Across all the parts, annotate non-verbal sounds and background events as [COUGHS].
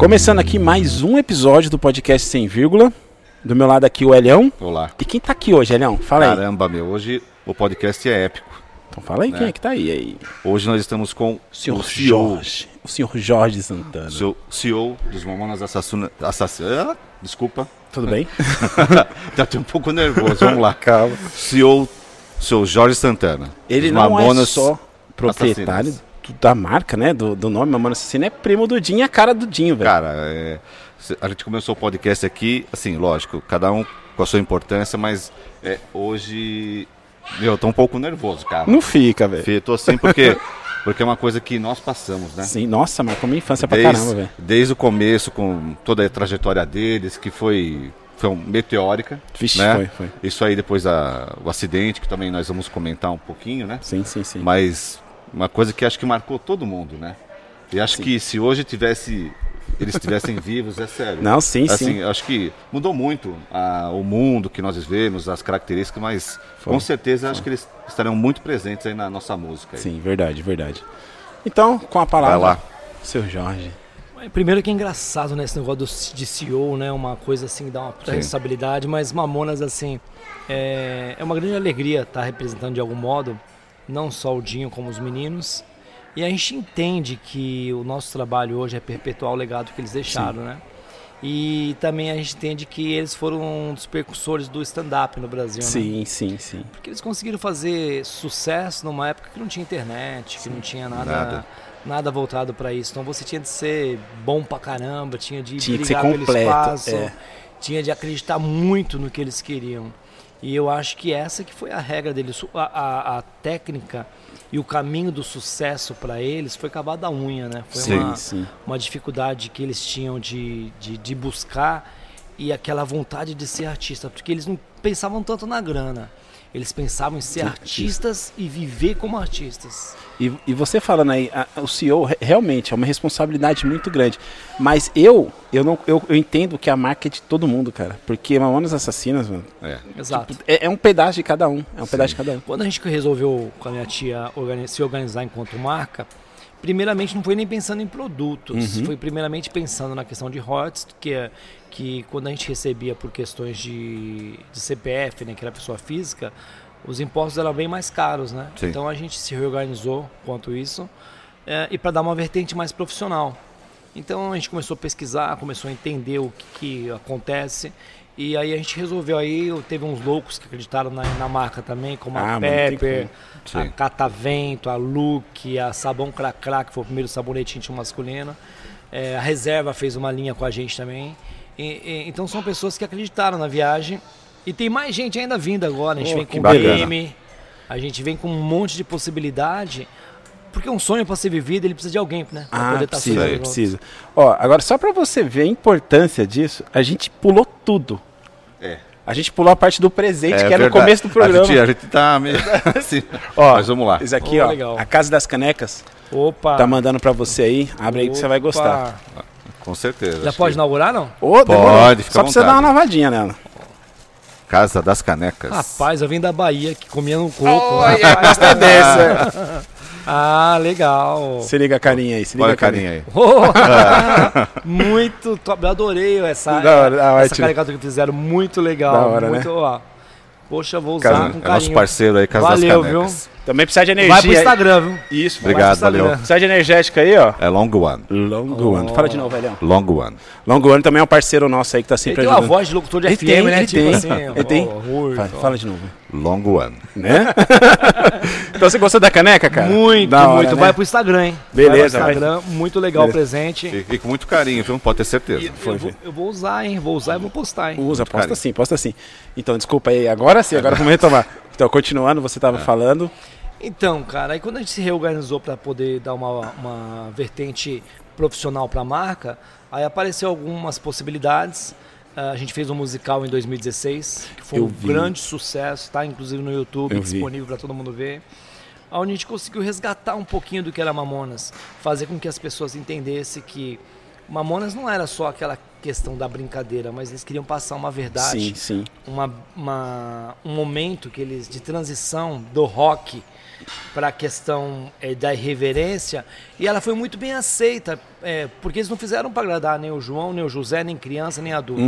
Começando aqui mais um episódio do podcast Sem Vírgula. Do meu lado aqui o Elião. Olá. E quem tá aqui hoje, Elião? Fala aí. Caramba, meu, hoje o podcast é épico. Então fala aí Né? quem é que tá aí. aí. Hoje nós estamos com O senhor o CEO, Jorge. O senhor Jorge Santana. o CEO dos Mamonas Assassina, Assassina, desculpa, Tudo bem? [LAUGHS] tá até um pouco nervoso, vamos lá. [LAUGHS] Calma. CEO, seu Jorge Santana. Ele não é só proprietário Assassinas. Da marca, né? Do, do nome Mamona Assassina. É primo do Dinho, é a cara do Dinho, velho. Cara, é, a gente começou o podcast aqui, assim, lógico, cada um com a sua importância, mas é, hoje, meu, eu tô um pouco nervoso, cara. Não fica, velho. Fih, Tô assim porque, [LAUGHS] porque é uma coisa que nós passamos, né? Sim, nossa, marcou minha infância pra caramba, desde, velho. desde o começo, com toda a trajetória deles, que foi, foi um- meteórica. Vixe, né? foi, foi. Isso aí depois a, o acidente, que também nós vamos comentar um pouquinho, né? Sim, sim, sim. Mas uma coisa que acho que marcou todo mundo, né? E acho Sim. que se hoje tivesse eles estivessem [LAUGHS] vivos, é sério. Não, sim, assim, sim. acho que mudou muito ah, o mundo que nós vivemos, as características, mas Foi. com certeza acho que eles estarão muito presentes aí na nossa música. aí. Sim, verdade, verdade. Então, com a palavra, Vai lá. seu Jorge. Primeiro que é engraçado, né, esse negócio do, de CEO, né, uma coisa assim que dá uma puta responsabilidade, mas Mamonas, assim, é, é uma grande alegria estar representando de algum modo, não só o Dinho como os meninos, e a gente entende que o nosso trabalho hoje é perpetuar o legado que eles deixaram, né, e também a gente entende que eles foram um dos percussores do stand-up no Brasil, né? Sim, sim, sim. Porque eles conseguiram fazer sucesso numa época que não tinha internet, que não tinha nada, Nada. nada. voltado pra isso. Então você tinha de ser bom pra caramba, tinha de Tinha que ser brigar pelo completo, espaço, é. tinha de acreditar muito no que eles queriam. E eu acho que essa que foi a regra deles, a, a- a técnica e o caminho do sucesso pra eles foi cavado da unha, né? Foi Sim, uma, sim. uma dificuldade que eles tinham de, de, de buscar e aquela vontade de ser artista, porque eles não pensavam tanto na grana. Eles pensavam em ser Sim, artistas e viver como artistas. E, e você falando aí, a- o CEO re- realmente é uma responsabilidade muito grande. Mas eu, eu não, eu, eu entendo que a marca é de todo mundo, cara. Porque Mamonas Assassinas, mano, É. Exato. é, é um pedaço de cada um. É um pedaço de cada um. Quando a gente resolveu com a minha tia organi- se organizar enquanto marca, primeiramente não foi nem pensando em produtos, Uhum. foi primeiramente pensando na questão de royalties, que é que quando a gente recebia por questões de, de CPF, né, que era pessoa física, os impostos eram bem mais caros, né? Sim. Então a gente se reorganizou quanto isso é, e para dar uma vertente mais profissional. Então a gente começou a pesquisar, começou a entender o que, que acontece. E aí a gente resolveu aí, teve uns loucos que acreditaram na, na marca também, como Ah, a Pepper, a. Catavento, a Look, a Sabão Cracrá, que foi o primeiro sabonete íntimo masculino. É, a Reserva fez uma linha com a gente também. E- e- então são pessoas que acreditaram na viagem. E tem mais gente ainda vindo agora. A gente Oh, vem com game, a gente vem com um monte de possibilidade. Porque um sonho para ser vivido, ele precisa de alguém, né? Pra Ah, poder tá precisa, precisa. Ó, agora só pra você ver a importância disso, a gente pulou tudo. É. A gente pulou a parte do presente, É que era no verdade. começo do programa. A gente, a gente tá meio [LAUGHS] assim. Ó, Mas vamos lá. Isso aqui, Oh, ó, legal. a Casa das Canecas, Opa! tá mandando pra você aí. Abre aí que você vai gostar. Opa. Com certeza. Já pode que- inaugurar, não? Ô, demorou. Pode, fica Só pra você dar uma lavadinha nela. Casa das Canecas. Rapaz, eu vim da Bahia, que comia no coco. Gostei dessa. [LAUGHS] Ah, legal. Se liga a carinha aí, se liga Olha a carinha aí. Oh, [LAUGHS] muito top. Eu adorei essa, Da hora, da essa caricatura que fizeram. Muito legal. Da hora, muito, né? ó. Poxa, vou usar Casa- com É nosso carinho. parceiro aí, Casa Valeu, das Canecas. Também precisa de energia. Vai pro Instagram, viu? Isso, Obrigado, Vai valeu. Precisa de energética aí, ó. É Long One. Longo One. Fala de novo, velhão. Long One. Longo One também é um parceiro nosso aí que tá Ele sempre tem uma ajudando. voz de locutor de Ele FM, tem, né? ele tipo tem. assim. Ele tem. Fala, fala de novo. Long One. Né? [LAUGHS] então você gostou da caneca, cara? Muito, hora, muito. né? Vai pro Instagram, hein? Beleza, vai vai. pro Instagram. Muito legal o presente. E, e com muito carinho, viu? Pode ter certeza. E eu, vou, eu vou usar, hein? Vou usar e vou postar, hein? Usa, posta sim, posta sim. Então, desculpa aí, agora sim, agora vamos retomar. Então, continuando, você É. tava falando. Então, cara, aí quando a gente se reorganizou para poder dar uma, uma vertente profissional para a marca, aí apareceu algumas possibilidades. Ah, a gente fez um musical em 2016, que foi Eu um vi. grande sucesso, tá? Inclusive no YouTube, Eu disponível para todo mundo ver. Onde a gente conseguiu resgatar um pouquinho do que era Mamonas, fazer com que as pessoas entendessem que Mamonas não era só aquela questão da brincadeira, mas eles queriam passar uma verdade, Sim, sim. uma, uma- um momento que eles de transição do rock para a questão eh, da irreverência e ela foi muito bem aceita eh, porque eles não fizeram para agradar nem o João, nem o José, nem criança, nem adulto.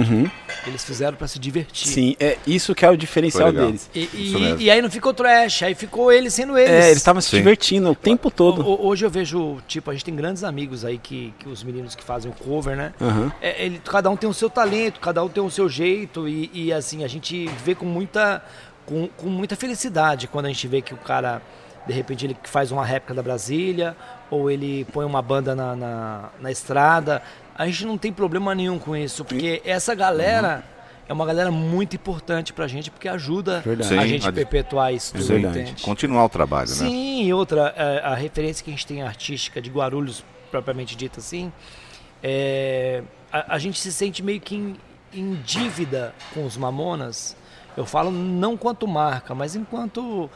Eles fizeram para se divertir. Uhum. Sim, é isso que é o diferencial deles. E, e- e aí não ficou trash, aí ficou eles sendo eles. É, eles estavam se divertindo o tempo todo. Ho- Hoje eu vejo, tipo, a gente tem grandes amigos aí que, que os meninos que fazem o cover, né? Aham. É, ele, cada um tem o seu talento, cada um tem o seu jeito e, e, assim, a gente vê com muita, com, com muita felicidade quando a gente vê que o cara, de repente, ele faz uma réplica da Brasília ou ele põe uma banda na, na, na estrada. A gente não tem problema nenhum com isso, porque essa galera é uma galera muito importante pra gente, porque ajuda Verdade. a Sim, gente a- perpetuar isso tudo, verdade. entende? Continuar o trabalho, né? Sim, e outra, é, a referência que a gente tem artística de Guarulhos, propriamente dita assim, é, a, a gente se sente meio que em, em dívida com os Mamonas. Eu falo não quanto marca, mas enquanto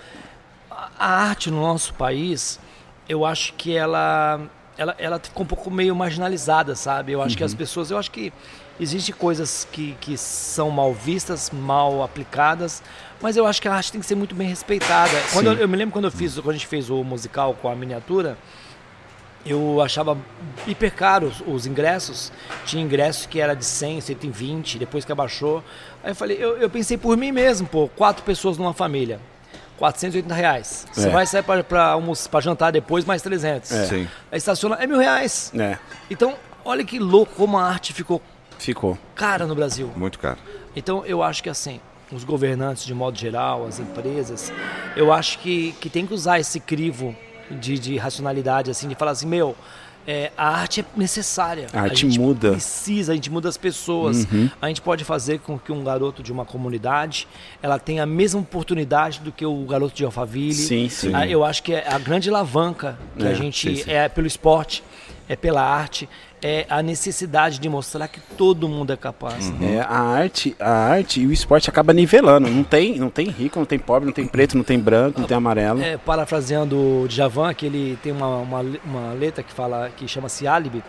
a, a arte no nosso país, eu acho que ela, ela, ela ficou um pouco meio marginalizada, sabe? Eu acho que as pessoas, eu acho que existem coisas que, que são mal vistas, mal aplicadas, mas eu acho que a arte tem que ser muito bem respeitada. Quando eu, eu me lembro quando eu fiz, quando a gente fez o musical com a miniatura, eu achava hiper caro os, os ingressos. Tinha ingresso que era de 100, 120, depois que abaixou. Aí eu falei, eu, eu pensei por mim mesmo, pô, quatro pessoas numa família. 480 reais. Você É. vai sair pra jantar depois, mais 300. Sim. Aí estaciona, é mil reais. É, Então, olha que louco como a arte ficou ficou. cara no Brasil. Muito caro. Então eu acho que assim, os governantes de modo geral, as empresas, eu acho que, que tem que usar esse crivo de, de racionalidade, assim, de falar assim, meu, é, a arte é necessária. A arte gente muda. Precisa, a gente muda as pessoas. Uhum. A gente pode fazer com que um garoto de uma comunidade, ela tenha a mesma oportunidade do que o garoto de Alphaville. Sim, sim. Ah, Eu acho que é a grande alavanca que É, a gente sim, sim. é pelo esporte, é pela arte, é a necessidade de mostrar que todo mundo é capaz. É, a arte, a arte e o esporte acaba nivelando. Não tem, não tem rico, não tem pobre, não tem preto, não tem branco, não tem amarelo. É, parafraseando o Djavan, que ele tem uma, uma, uma letra que fala que chama-se Álibi,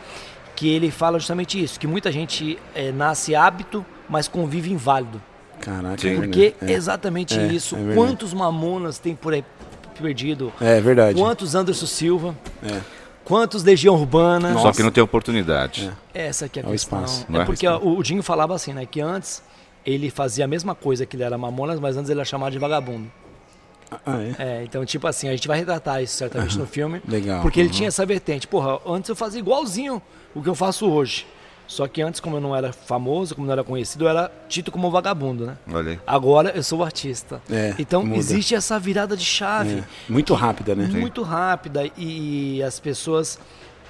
que ele fala justamente isso, que muita gente é, nasce hábito, mas convive inválido. Caraca, Sim. é Porque é exatamente É, isso. é. Quantos mamonas tem por aí perdido? É, é verdade. Quantos Anderson Silva? É. Quantos Legião Urbana? Só que não tem oportunidade. Essa que é a É o questão. espaço, é é? porque o, o Dinho falava assim, né? Que antes ele fazia a mesma coisa que ele era Mamonas, mas antes ele era chamado de vagabundo. Ah, é? É, então, tipo assim, a gente vai retratar isso certamente no filme. Legal. Porque ele tinha essa vertente. Porra, antes eu fazia igualzinho o que eu faço hoje. Só que antes, como eu não era famoso, como não era conhecido, eu era dito como vagabundo, né? Olha aí. Agora eu sou artista. É, então muda. existe essa virada de chave É. Muito rápida, né? muito rápida e as pessoas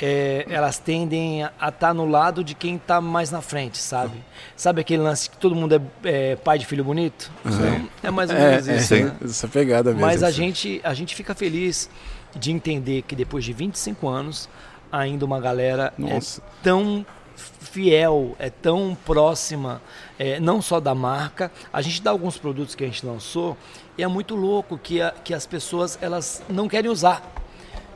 é, elas tendem a estar no lado de quem está mais na frente, sabe? Sabe aquele lance que todo mundo é, é pai de filho bonito? Então, é mais ou É, menos é, isso. né? essa pegada mesmo. Mas a gente, a gente fica feliz de entender que depois de 25 anos, ainda uma galera Nossa. é tão fiel, é tão próxima, é, não só da marca. A gente dá alguns produtos que a gente lançou e é muito louco que, a- que as pessoas elas não querem usar.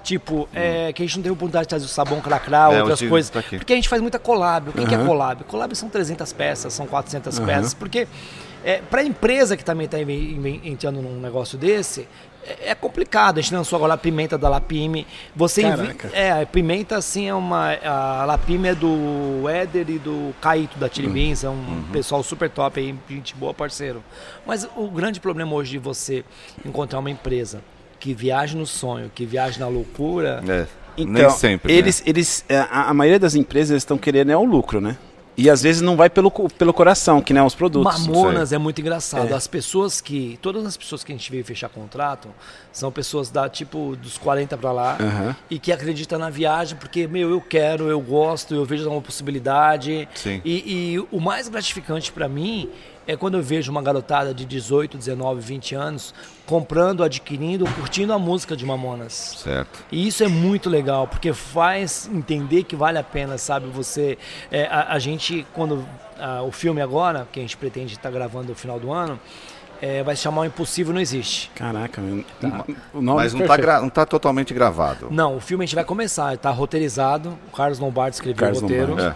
Tipo, é, que a gente não teve oportunidade de trazer o sabão cracrá, Hum. É, outras coisas. tá. Porque a gente faz muita collab. O que, que é collab? Collab são 300 peças, são 400 Aham. peças. Porque é, para a empresa que também está entrando num negócio desse, é, é complicado. A gente lançou agora a pimenta da Lapime. Você Caraca. É, a pimenta assim é uma. A Lapime é do Éder e do Caíto da Chili Beans. É um Uhum. pessoal super top aí, gente boa, parceiro. Mas o grande problema hoje de você encontrar uma empresa que viaje no sonho, que viaje na loucura. É. Então, Nem sempre. né? eles, eles, é, a, a maioria das empresas estão querendo é o lucro, né? E às vezes não vai pelo, pelo coração, que nem os produtos. Mamonas é muito engraçado. É. As pessoas que. Todas as pessoas que a gente veio fechar contrato são pessoas da tipo dos 40 pra lá Aham. e que acreditam na viagem porque, meu, eu quero, eu gosto, eu vejo uma possibilidade. Sim. E, e o mais gratificante pra mim é quando eu vejo uma garotada de 18, 19, 20 anos comprando, adquirindo, curtindo a música de Mamonas. Certo. E isso é muito legal, porque faz entender que vale a pena, sabe? Você. é, a, a gente, quando. ah, o filme agora, que a gente pretende estar gravando no final do ano, é, vai se chamar O Impossível Não Existe. Caraca, meu. Tá. o nome Mas é não tá, não tá totalmente gravado. Não, o filme a gente vai começar, está roteirizado. O Carlos Lombardi escreveu Carlos o roteiro. Lombardi.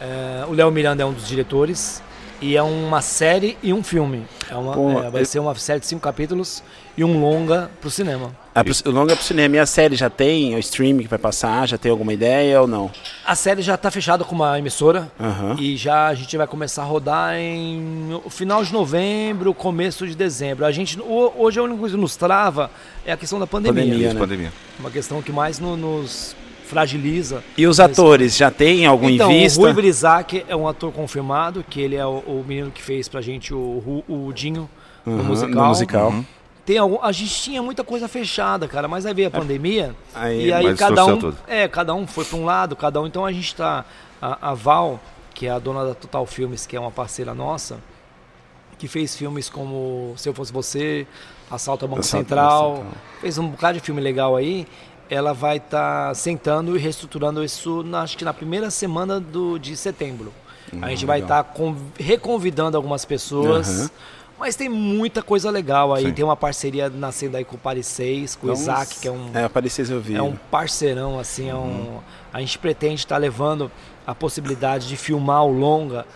É. É, o Léo Miranda é um dos diretores. E é uma série e um filme. É uma, Pô, é, vai eu- ser uma série de cinco capítulos e um longa pro cinema. É pro, o longa é pro cinema. E a série já tem o streaming que vai passar? Já tem alguma ideia ou não? A série já tá fechada com uma emissora. Aham. E já a gente vai começar a rodar em final de novembro, começo de dezembro. A gente ho- hoje a única coisa que nos trava é a questão da pandemia. Pandemia, né? pandemia. Uma questão que mais no- nos fragiliza. E os atores, já tem algum então, em vista? o Rui Brizac é um ator confirmado, que ele é o, o menino que fez pra gente o, Ru- o Dinho Aham, no musical. no musical. Uhum. Tem algum, a gente tinha muita coisa fechada, cara, mas aí veio a pandemia Aí- e aí cada um, tudo. é, cada um foi para um lado, cada um. Então a gente tá a, a Val, que é a dona da Total Filmes, que é uma parceira nossa, que fez filmes como Se Eu Fosse Você, Assalto ao Banco Assalto Central, Banco Central. fez um bocado de filme legal aí. Ela vai estar sentando e reestruturando isso, na, acho que na primeira semana do, de setembro. a gente vai Hum, legal. estar reconvidando algumas pessoas. Aham. Mas tem muita coisa legal aí. Sim. Tem uma parceria nascendo aí com o Paris 6, com o Então, Isaac, que é um, É, apareceu eu vi. é um parceirão, assim, é um... A gente pretende estar levando a possibilidade de filmar o longa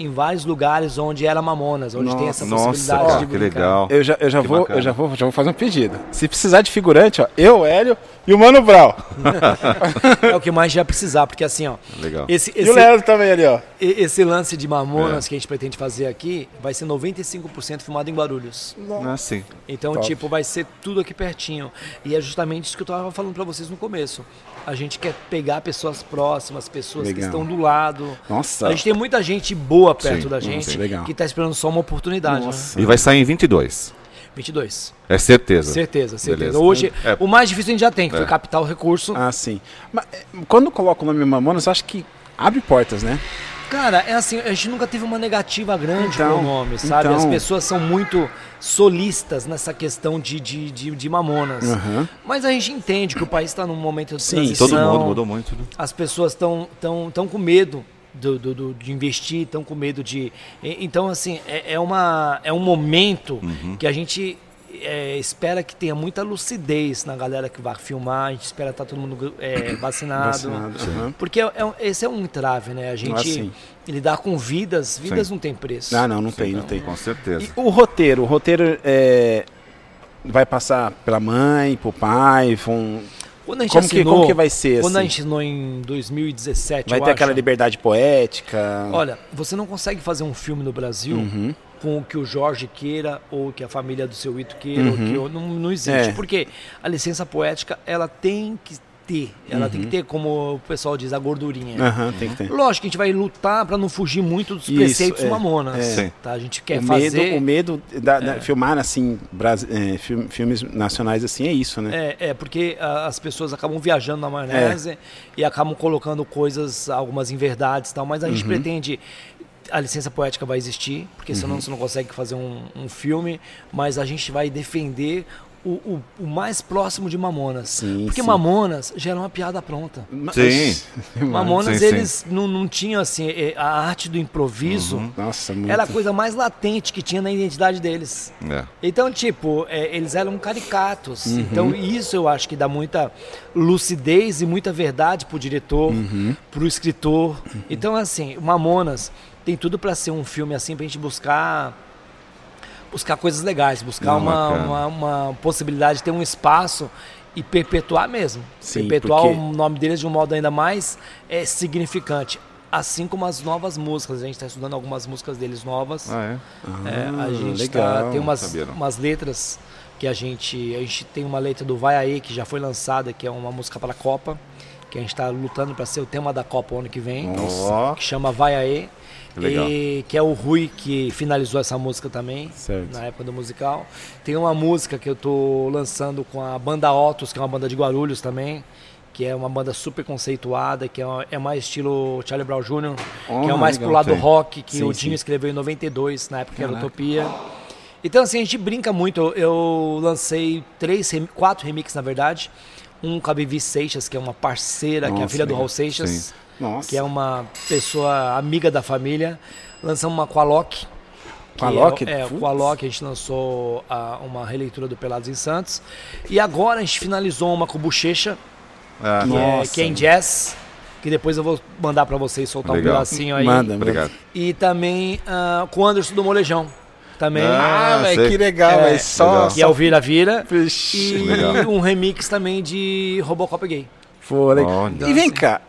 em vários lugares onde era Mamonas, onde tem essa Nossa, possibilidade cara, de que brincar. legal. Eu já, eu já Que vou, bacana. eu já vou, já vou fazer um pedido. Se precisar de figurante, ó, eu, Hélio e o Mano Brau. [LAUGHS] É o que mais já precisar, porque assim, ó, Legal. esse, E o esse, Leandro também ali, ó. esse lance de Mamonas É. que a gente pretende fazer aqui vai ser 95% filmado em Guarulhos. Ah, sim. Então, Top. tipo, vai ser tudo aqui pertinho. E é justamente isso que eu tava falando pra vocês no começo. A gente quer pegar pessoas próximas, pessoas que Legal. estão do lado. Nossa. A gente tem muita gente boa perto Sim, da gente que tá esperando só uma oportunidade. Nossa. Né? E vai sair em 22. 22. É certeza. Certeza, certeza. Beleza. Hoje, É. o mais difícil a gente já tem, que foi É. captar o recurso. Ah, sim. Mas é, quando coloca o nome Mamonas, eu acho que abre portas, né? Cara, é assim, a gente nunca teve uma negativa grande Então, o nome, sabe? então. As pessoas são muito solistas nessa questão de, de, de, de mamonas. Aham. Mas a gente entende que o país está num momento de Sim, transição. Todo mundo mudou muito, né? As pessoas estão tão, tão com medo do, do- do- de investir, estão com medo de. Então, assim, é, é uma, é um momento Uhum. que a gente é, espera que tenha muita lucidez na galera que vai filmar, a gente espera estar todo mundo é, [COUGHS] vacinado. Vacinado, aham. Porque é, é- esse é um entrave, né? A Ah, gente sim. lidar com vidas, vidas não tem preço. Ah, não, não tem, não tem. Com certeza. E o roteiro, o roteiro é, vai passar pela mãe, pro pai, vão, Quando a gente como, que, assinou, como que vai ser Quando a assim? gente assinou em 2017, Vai ter acho, aquela liberdade poética? Olha, você não consegue fazer um filme no Brasil Uhum. Com o que o Jorge queira ou que a família do seu Ito queira, ou que eu- não, não existe. Uhum. É. Porque a licença poética, ela tem que ter. Ela tem que Uhum. ter, como o pessoal diz, a gordurinha. Aham, tem que ter. Lógico que a gente vai lutar para não fugir muito dos Isso, preceitos é, mamonas. é. Tá? A gente quer o, fazer... medo, o medo da, da- filmar assim, Brasi- é, film- filmes nacionais assim é isso, né? É, é, porque as pessoas acabam viajando na maionese e acabam colocando coisas, algumas inverdades e tal, mas a Uhum. gente pretende. A licença poética vai existir, porque senão Uhum. você não consegue fazer um, um filme, mas a gente vai defender o, o- o mais próximo de Mamonas. Sim, porque sim. Mamonas já era uma piada pronta. Mas- Sim. Mamonas, sim, sim. eles Não, não tinham assim, eh, a arte do improviso. Nossa, muito. Era a coisa mais latente que tinha na identidade deles. É. Então, tipo, é, eles eram caricatos. Uhum. Então, isso eu acho que dá muita lucidez e muita verdade pro diretor, Uhum. pro escritor. Então, assim, o Mamonas tem tudo pra ser um filme assim pra gente buscar buscar coisas legais, buscar Não, uma, uma, uma possibilidade de ter um espaço e perpetuar mesmo. Sim, perpetuar porque- o nome deles de um modo ainda mais é, significante. Assim como as novas músicas. A gente está estudando algumas músicas deles novas. Ah, é? É, a Ah, gente legal. tá, tem umas, umas letras que a gente. A gente tem uma letra do Vai Aí, que já foi lançada, que é uma música para a Copa, que a gente está lutando para ser o tema da Copa o ano que vem, que chama Vai Aí. Que legal. E que é o Rui que finalizou essa música também, Certo. na época do musical. Tem uma música que eu tô lançando com a banda Otos, que é uma banda de Guarulhos também, que é uma banda super conceituada, que é, é mais estilo Charlie Brown Jr., que é Oh, o mais legal. pro lado Sim. rock, que Sim, o Dinho sim. escreveu em 92, na época que era Caraca. Utopia. Então, assim, a gente brinca muito. Eu, lancei três, quatro remixes, na verdade. Um com a Vivi Seixas, que é uma parceira, que é a Nossa, filha do legal. Raul Seixas, Sim. Nossa. que é uma pessoa amiga da família. Lançamos uma com a Loki. Com a que Loki? É, é, com a Loki a gente lançou a- uma releitura do Pelados em Santos. E agora a gente finalizou uma com o Bochecha, Ah, que, é, que é em jazz. que depois eu vou mandar pra vocês soltar Legal. um pedacinho aí. Manda, Obrigado. E também ah, com o Anderson do Molejão. Também. Ah, Ah, velho, que legal, É, velho. Só, legal. que é o Vira Vira. Vixe. E Legal. um remix também de Robocop Gay. Pô, legal. Olha. E vem cá,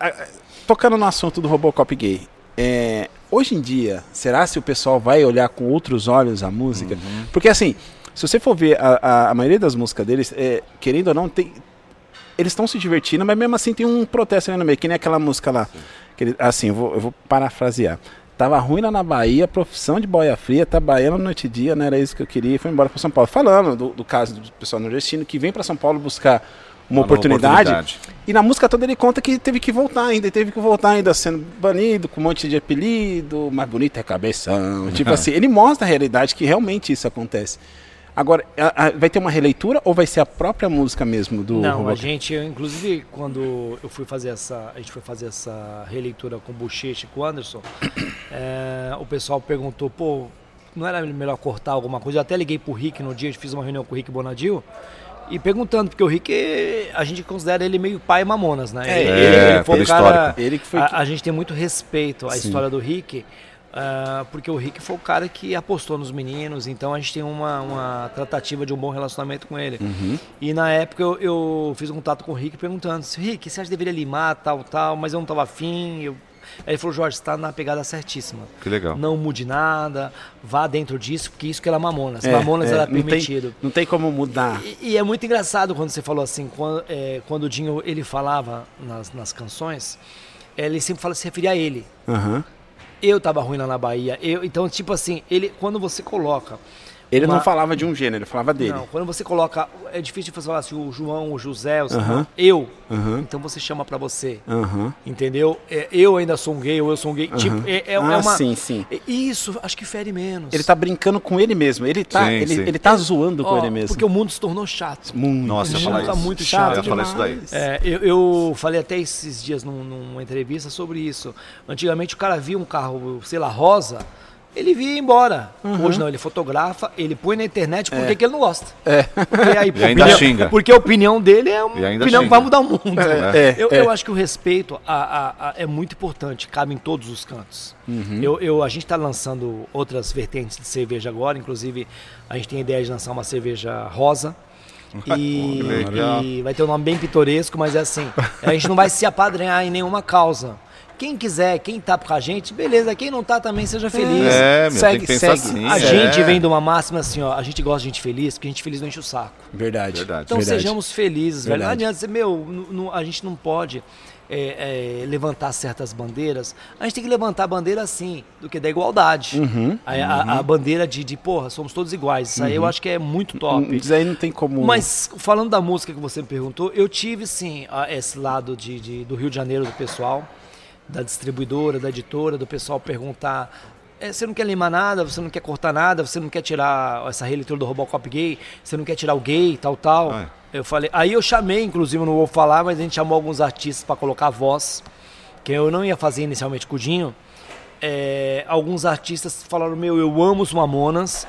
tocando no assunto do Robocop gay, é, hoje em dia, será se o pessoal vai olhar com outros olhos a música? Uhum. Porque assim, se você for ver a, a- a maioria das músicas deles, é, querendo ou não, tem, eles estão se divertindo, mas mesmo assim tem um protesto ali no meio, que nem aquela música lá. que ele- assim, eu vou, eu vou parafrasear. Tava ruim lá na Bahia, profissão de boia fria, tá baiano noite e dia, não era isso que eu queria, e foi embora para São Paulo. Falando do, do caso do pessoal nordestino que vem para São Paulo buscar uma, oportunidade, oportunidade. e na música toda ele conta que teve que voltar ainda, e teve que voltar ainda sendo banido, com um monte de apelido, mais bonito é cabeção. [LAUGHS] Tipo assim, ele mostra a realidade que realmente isso acontece. Agora, a- a- vai ter uma releitura ou vai ser a própria música mesmo do Não, a Robocop? gente, eu, inclusive, quando eu fui fazer essa. A gente foi fazer essa releitura com o Bochecha e com o Anderson, é, [COUGHS] o pessoal perguntou, pô, não era melhor cortar alguma coisa? Eu até liguei pro Rick no dia, a fiz uma reunião com o Rick Bonadil. E perguntando, porque o Rick, a gente considera ele meio pai mamonas, né? É, ele, é, ele foi um cara. Ele que foi a, que- a gente tem muito respeito à Sim. história do Rick, ah, porque o Rick foi o cara que apostou nos meninos, então a gente tem uma, uma tratativa de um bom relacionamento com ele. Uhum. E na época eu, eu fiz um contato com o Rick perguntando: Rick, você acha que deveria limar, tal, tal, mas eu não tava afim. Eu... Aí ele falou: Jorge, você tá na pegada certíssima. Que legal. Não mude nada, vá dentro disso, porque isso que era Mamonas. É, Mamonas é, era não tem- permitido. Não tem como mudar. E, e é muito engraçado quando você falou assim, quando, é, quando o Dinho ele falava nas, nas canções, ele sempre fala se referia a ele. Aham. Eu tava ruim lá na Bahia. Eu, então, tipo assim, ele quando você coloca. Ele uma- não falava de um gênero, ele falava dele. Não, quando você coloca. É difícil você falar assim, o João, o José, o Aham. eu. Aham. Então você chama pra você. Aham. Entendeu? É, eu ainda sou um gay, ou eu sou um gay. Tipo, é, é, é ah, uma. sim, sim. é- Isso, acho que fere menos. Ele tá brincando com ele mesmo. Ele tá, Sim, ele, sim. ele tá zoando com Ó, ele mesmo. Porque o mundo se tornou chato. Muito Nossa, eu falar mundo tá isso. muito Eu chato. ia falar isso daí. É, eu, eu falei até esses dias num- numa entrevista sobre isso. Antigamente o cara via um carro, sei lá, rosa, ele via ia embora. Uhum. Hoje não, ele fotografa, ele põe na internet porque que ele não gosta. É. Porque, aí, [LAUGHS] E ainda opinião- xinga. porque a opinião dele é uma opinião que xinga. vai mudar o mundo. É, eu, é. eu acho que o respeito a- a- a- é muito importante, cabe em todos os cantos. Uhum. Eu, eu- a gente está lançando outras vertentes de cerveja agora, inclusive a gente tem a ideia de lançar uma cerveja rosa. [LAUGHS] E, Que e vai ter um nome bem pitoresco, mas é assim, a gente não vai se apadrinhar em nenhuma causa. Quem quiser, quem tá com a gente, beleza. Quem não tá também, seja feliz. É, meu, Segue, tem que pensar segue. assim. A é. gente vem de uma máxima assim, ó, a gente gosta de gente feliz, porque gente feliz não enche o saco. Verdade. Verdade. Então Verdade. sejamos felizes, velho. Não Verdade. adianta dizer, meu, nu- a gente não pode é, é, levantar certas bandeiras. A gente tem que levantar a bandeira assim, do que da igualdade. Uhum. A, a- a bandeira de, de, porra, somos todos iguais. Isso aí eu acho que é muito top. Isso aí não tem como. Mas falando da música que você me perguntou, eu tive sim a- esse lado de, de- do Rio de Janeiro do pessoal, da distribuidora, da editora, do pessoal perguntar. "É, você não quer limar nada, você não quer cortar nada, você não quer tirar essa releitura do Robocop gay, você não quer tirar o gay, tal, tal. Ah, Eu falei, aí eu chamei, inclusive, não vou falar, mas a gente chamou alguns artistas para colocar voz, que eu não ia fazer inicialmente com o Dinho. É, alguns artistas falaram, meu, eu amo os Mamonas,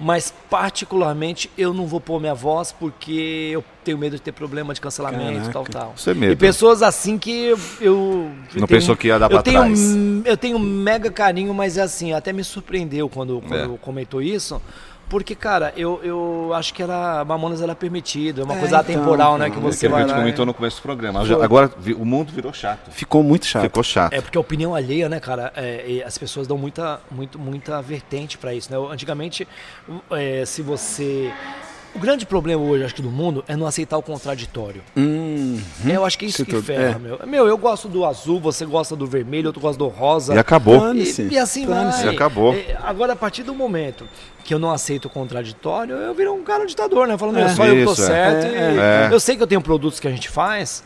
mas particularmente eu não vou pôr minha voz porque eu tenho medo de ter problema de cancelamento, tal, Caraca. tal. Isso é medo. E pessoas assim que eu. eu Não tenho- pensou que ia dar eu pra tenho, trás. Eu tenho mega carinho, mas é assim, até me surpreendeu quando, quando É. comentou isso. Porque, cara, eu, eu acho que era. Mamonas era permitido, é uma É, coisa então, atemporal, né? cara. Que É você que a vai gente lá. comentou no começo do programa. Já- Agora vi- o mundo virou chato. Ficou muito chato. Ficou chato. É porque a opinião alheia, né, cara? é, e as pessoas dão muita, muito, muita vertente pra isso, né? Antigamente, é, se você. O grande problema hoje, acho que, do mundo é não aceitar o contraditório. Hum, Eu acho que é isso Isso que tudo, ferra, é. meu. Meu, eu gosto do azul, você gosta do vermelho, outro gosta do rosa. E acabou. E, e assim vai. E acabou. É, agora, a partir do momento que eu não aceito o contraditório, eu viro um cara ditador, né? Falando, É. só eu tô Isso, certo. Eu sei que eu tenho produtos que a gente faz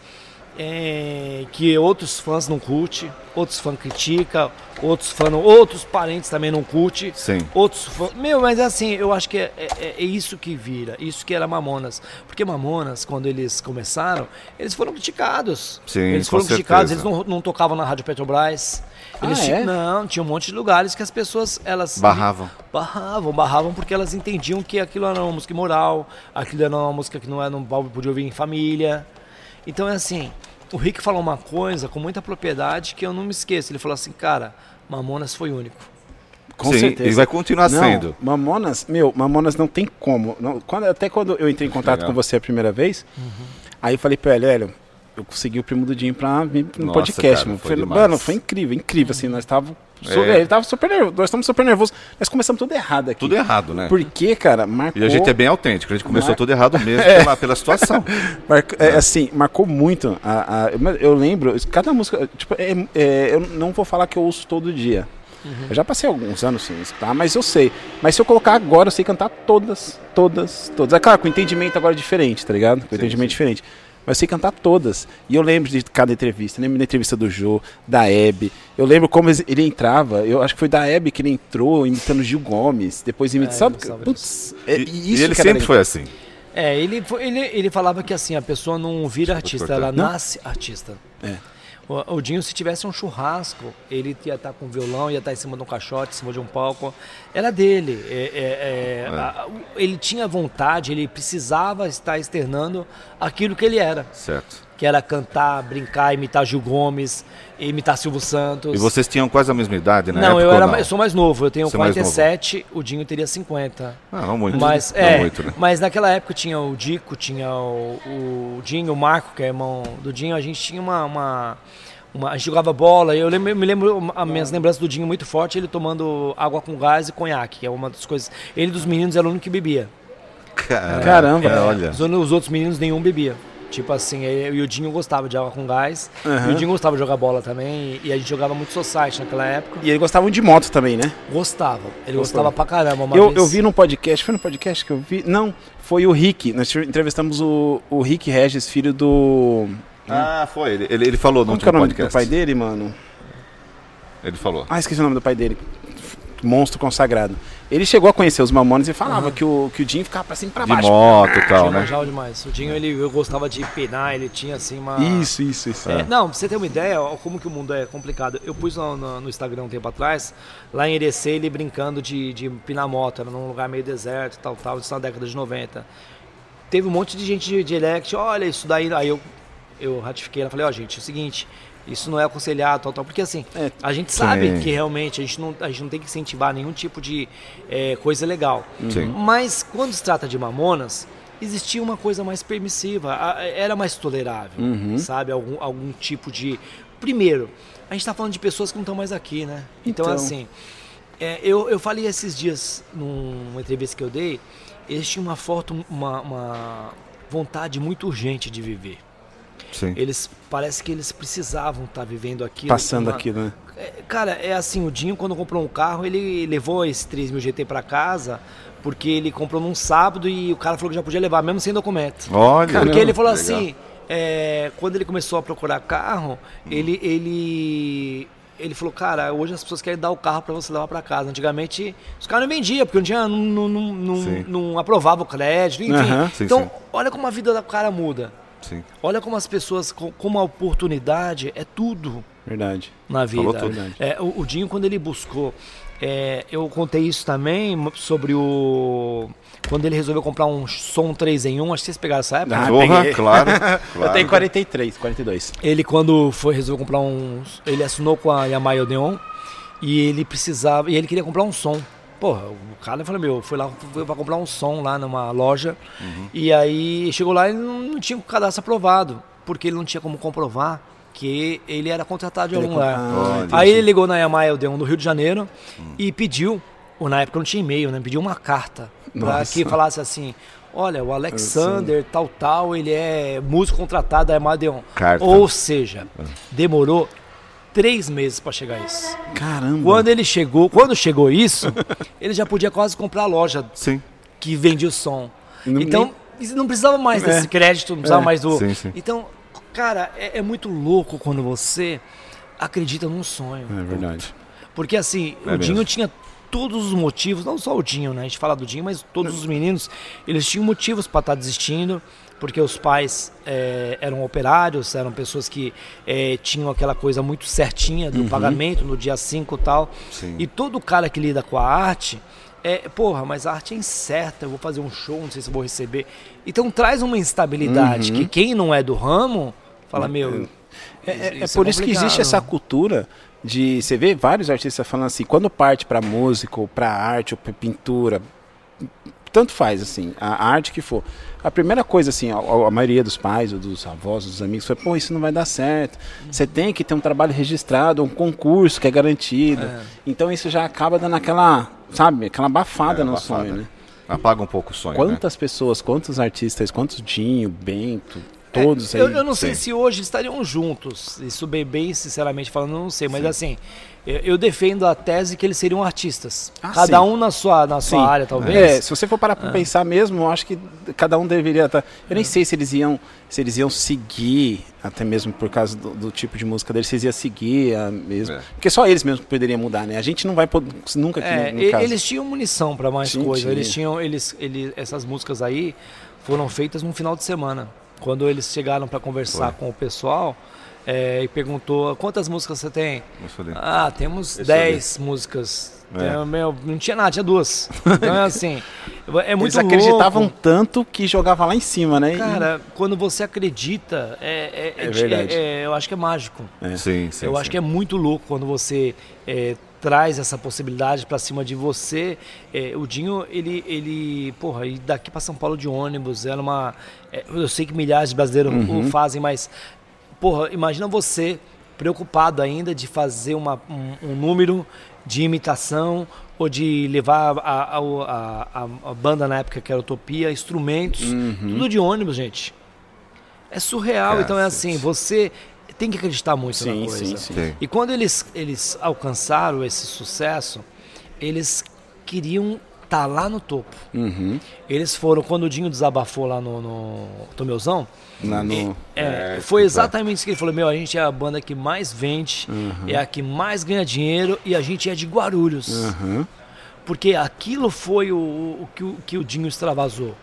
é, que outros fãs não curte, outros fãs criticam, outros fãs não, outros parentes também não curte. Sim. Outros fãs. Meu, mas assim, eu acho que é, é- é isso que vira, isso que era Mamonas. Porque Mamonas, quando eles começaram, eles foram criticados. Sim, eles foram criticados, eles não, não tocavam na Rádio Petrobras. Eles Ah, tinham- é? Não, tinha um monte de lugares que as pessoas, elas... Barravam. Barravam, barravam porque elas entendiam que aquilo era uma música imoral, aquilo era uma música que não, era, não podia ouvir em família. Então é assim, o Rick falou uma coisa com muita propriedade que eu não me esqueço. Ele falou assim, cara, Mamonas foi único. Com Sim, certeza. E vai continuar Não, sendo. Mamonas, meu, Mamonas não tem como. Não, quando, até quando eu entrei em contato Legal. com você a primeira vez, aí eu falei pra ele, Hélio, eu consegui o primo do Dinho pra vir no Nossa, podcast, cara, mano. foi mano, foi incrível, incrível, assim, nós estávamos. É. Ele tava super nervoso, nós estamos super nervosos. Nós começamos tudo errado aqui. Tudo errado, né? Porque, cara, marcou. E a gente é bem autêntico, a gente começou Mar- tudo errado [LAUGHS] mesmo pela, pela situação. [LAUGHS] Marca- é, assim, marcou muito. A, a- eu- lembro, cada música. Tipo, é- é, eu não vou falar que eu ouço todo dia. Eu já passei alguns anos sem escutar, mas eu sei. Mas se eu colocar agora, eu sei cantar todas, todas, todas. É claro, com entendimento agora diferente, tá ligado? Com Sim, entendimento sim. diferente. Mas eu sei cantar todas. E eu lembro de cada entrevista. Eu lembro da entrevista do Jô, da Hebe. Eu lembro como ele entrava. Eu acho que foi da Hebe que ele entrou imitando Gil Gomes. Depois imitando. É, sabe? Putz, E, é, e isso ele sempre foi assim. É, ele, foi- ele, ele falava que assim, a pessoa não vira artista, ela Não. nasce artista. É. O, o Dinho, se tivesse um churrasco, ele ia estar com violão, ia estar em cima de um caixote, em cima de um palco. Era dele. É, é, é, a- o- ele tinha vontade, ele precisava estar externando aquilo que ele era. Certo. Que era cantar, brincar, imitar Gil Gomes, imitar Silvio Santos. E vocês tinham quase a mesma idade, né? não, eu, era, eu sou mais novo, eu tenho Você é mais 47, o Dinho teria 50. Ah, não muito. Mas, não é, muito, né? mas naquela época tinha o Dico, tinha o, o Dinho, o Marco, que é irmão do Dinho, a gente tinha uma. uma, uma- a gente jogava bola, eu lembro- me lembro, as minhas lembranças do Dinho muito forte, ele tomando água com gás e conhaque, que é uma das coisas. Ele dos meninos era o único que bebia. Caramba. é, olha. Os, os outros meninos nenhum bebia. Tipo assim, eu e o Dinho gostava de água com gás, Aham. e o Dinho gostava de jogar bola também, e a gente jogava muito society naquela época. E ele gostava de moto também, né? Gostava, ele Gostava. gostava pra caramba. Uma Eu, vez- eu vi num podcast, foi no podcast que eu vi? Não, foi o Rick. Nós entrevistamos o, o Rick Regis, filho do. Ah, foi. Ele, ele, ele falou no Como que é o nome podcast. do pai dele, mano? Ele falou. Ah, esqueci o nome do pai dele. Monstro consagrado. Ele chegou a conhecer os Mamones e falava que, o, que o Jim ficava pra cima e pra De baixo. moto e tal, Tinha né? demais. O Dinho, ele, eu gostava de penar, ele tinha assim uma... Isso, isso, isso. É, não, pra você ter uma ideia, ó, como que o mundo é complicado. Eu pus no, no- no Instagram um tempo atrás, lá em Erecê, ele brincando de, de pinar moto, era num lugar meio deserto, tal, tal, isso na década de 90. Teve um monte de gente de direct, olha, isso daí, aí eu, eu ratifiquei, ela falei, ó, gente, é o seguinte, isso não é aconselhado, tal, tal, porque assim, É, a gente sabe sim. que realmente a gente, não, a gente não tem que incentivar nenhum tipo de é, coisa legal. Sim. Mas quando se trata de mamonas, existia uma coisa mais permissiva, a- era mais tolerável, Uhum. sabe? Algum, algum tipo de. Primeiro, a gente está falando de pessoas que não estão mais aqui, né? Então, Então. assim, é, eu, eu falei esses dias numa entrevista que eu dei, eles tinham uma foto, uma, uma vontade muito urgente de viver. Sim. Eles parece que eles precisavam estar vivendo aquilo. Passando uma- aquilo, né? é, Cara, é assim, o Dinho quando comprou um carro, ele levou esse 3000 GT pra casa, porque ele comprou num sábado e o cara falou que já podia levar, mesmo sem documento. Olha. Porque ele falou legal. assim, é, quando ele começou a procurar carro, ele, ele, ele falou, cara, hoje as pessoas querem dar o carro pra você levar pra casa. Antigamente, os caras não vendiam, porque não, tinha, não, não, não, não, aprovava o crédito, enfim. Sim, então, sim. olha como a vida do cara muda. Sim. Olha como as pessoas, co- como a oportunidade é tudo Verdade. na Falou vida. tudo. É, o, o Dinho, quando ele buscou, é, eu contei isso também sobre o. Quando ele resolveu comprar um som 3 em 1, acho que vocês pegaram essa época. Ah, Porra, peguei. claro. [LAUGHS] Eu claro. tenho 43, 42. Ele, quando foi resolveu comprar um. Ele assinou com a Yamaha Odeon e ele precisava. E ele queria comprar um som. Porra, o cara falou, meu, foi lá foi pra comprar um som lá numa loja. E aí chegou lá e não, tinha o cadastro aprovado. Porque ele não tinha como comprovar que ele era contratado de Ele algum lugar. Ah. Aí ele ligou na Yamaha Odeon do Rio de Janeiro e pediu, ou na época não tinha e-mail, né? Pediu uma carta para que falasse assim: olha, o Alexander, tal, tal, ele é músico contratado da Yamaha Odeon. Carta. Ou seja, demorou três meses para chegar isso. Caramba. Quando ele chegou, quando chegou isso, [LAUGHS] ele já podia quase comprar a loja Sim. que vendia o som. Não- então, isso não precisava mais É. desse crédito, não precisava É. mais do. Sim, sim. Então, cara, é, é muito louco quando você acredita num sonho. É verdade. Porque assim, É o Dinho mesmo. tinha todos os motivos, não só o Dinho, né? A gente fala do Dinho, mas todos os meninos, eles tinham motivos para estar desistindo, porque os pais eh, eram operários, eram pessoas que eh, tinham aquela coisa muito certinha do pagamento no dia 5 e tal. Sim. E todo cara que lida com a arte, é, porra, mas a arte é incerta, eu vou fazer um show, não sei se eu vou receber. Então traz uma instabilidade que quem não é do ramo fala, meu, É, é- é Isso por isso que existe essa cultura de. Você vê vários artistas falando assim, quando parte pra música, ou pra arte, ou pra pintura, tanto faz, assim, a a arte que for. A primeira coisa, assim, a, a maioria dos pais, ou dos avós, dos amigos, fala, pô, isso não vai dar certo. Você tem que ter um trabalho registrado, um concurso que é garantido. É. Então isso já acaba dando aquela, sabe, aquela abafada É, no abafada. sonho, né? Apaga um pouco o sonho, né? Quantas pessoas, quantos artistas, quantos Dinho, Bento, todos É, eu, aí. eu não sei sim. se hoje estariam juntos. Isso bem, bem sinceramente falando, eu não sei. Mas assim, eu, defendo a tese que eles seriam artistas. Ah, Cada sim. um na sua, na sua Sim. área, talvez. É, se você for parar pra pensar mesmo, eu acho que cada um deveria estar. Eu nem sei se eles iam, se eles iam seguir, até mesmo por causa do, do tipo de música deles, se eles iam seguir a mesmo. É. Porque só eles mesmos poderiam mudar, né? A gente não vai poder, nunca aqui É, no, no caso. eles tinham munição para mais Sim, coisa. tinha. Eles tinham, eles, eles, essas músicas aí foram feitas num final de semana. Quando eles chegaram para conversar Foi. com o pessoal é, e perguntou quantas músicas você tem? Eu falei, Ah, temos Eu 10 músicas. É. Tem- meu, não tinha nada, tinha duas. Então é [LAUGHS] assim, é muito eles acreditavam louco. tanto que jogava lá em cima, né? E- Cara, quando você acredita, é, é- É é- verdade. é- eu acho que é mágico. É. Sim, sim. eu sim. acho que é muito louco quando você é, traz essa possibilidade pra cima de você. É, o Dinho, ele, ele, porra, e daqui pra São Paulo de ônibus, era uma. é, eu sei que milhares de brasileiros Uhum. o fazem, mas, porra, imagina você preocupado ainda de fazer uma, um, um número de imitação ou de levar a, a, a, a- a banda na época que era Utopia, instrumentos, tudo de ônibus, gente. É surreal, então é assim, você tem que acreditar muito Sim, na coisa. sim, sim. Sim. E quando eles, eles alcançaram esse sucesso, eles queriam estar lá no topo. Uhum. Eles foram, quando o Dinho desabafou lá no, no Tomeuzão, Lá no. é, É, foi exatamente isso que ele falou: Meu, a gente é a banda que mais vende, é a que mais ganha dinheiro e a gente é de Guarulhos. Uhum. Porque aquilo foi o, o, que, o que o Dinho extravasou.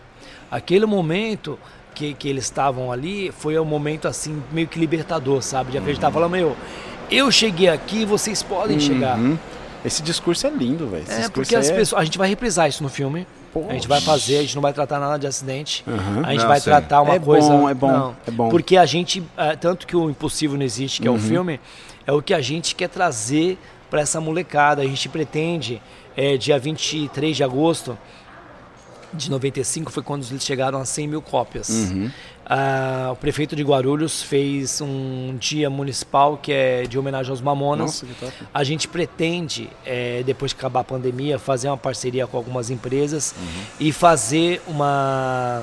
Aquele momento que, que eles estavam ali foi um momento assim, meio que libertador, sabe? De acreditar, falando, meu, eu cheguei aqui, vocês podem chegar. Uhum. Esse discurso é lindo, velho. É, porque as é- pessoas. A gente vai reprisar isso no filme. A gente vai fazer, a gente não vai tratar nada de acidente. Uhum. A gente Não, vai sim. tratar uma É coisa. bom, é bom, não. é bom. Porque a gente. é, Tanto que o Impossível Não Existe, que Uhum. é o filme, é o que a gente quer trazer para essa molecada. A gente pretende, é, dia 23 de agosto de 95, foi quando eles chegaram a 100 mil cópias. Uhum. Ah, o prefeito de Guarulhos fez um dia municipal que é de homenagem aos Mamonas. Nossa. A gente pretende, eh, depois que acabar a pandemia, fazer uma parceria com algumas empresas Uhum. e fazer uma,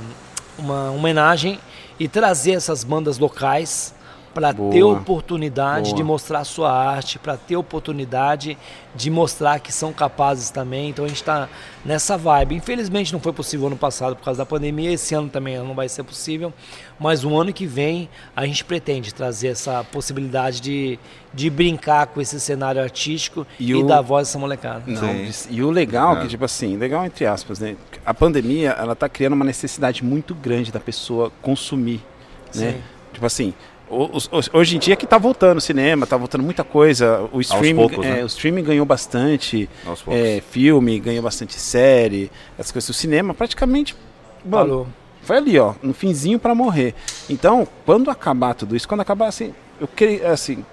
uma homenagem e trazer essas bandas locais para ter oportunidade Boa. de mostrar a sua arte, para ter oportunidade de mostrar que são capazes também. Então a gente está nessa vibe. Infelizmente não foi possível ano passado por causa da pandemia, esse ano também não vai ser possível, mas o ano que vem a gente pretende trazer essa possibilidade de, de brincar com esse cenário artístico E e, o- dar voz a essa molecada. Não, Sim. e o legal, É. que tipo assim, legal entre aspas, né? A pandemia, ela tá criando uma necessidade muito grande da pessoa consumir, né? Sim. Tipo assim, hoje em dia que tá voltando o cinema, tá voltando muita coisa, o streaming, poucos, é, né? o streaming ganhou bastante, é, filme ganhou bastante série, essas coisas, o cinema praticamente, mano, Falou. foi ali, ó, no finzinho pra morrer. Então, quando acabar tudo isso, quando acabar assim, eu queria assim,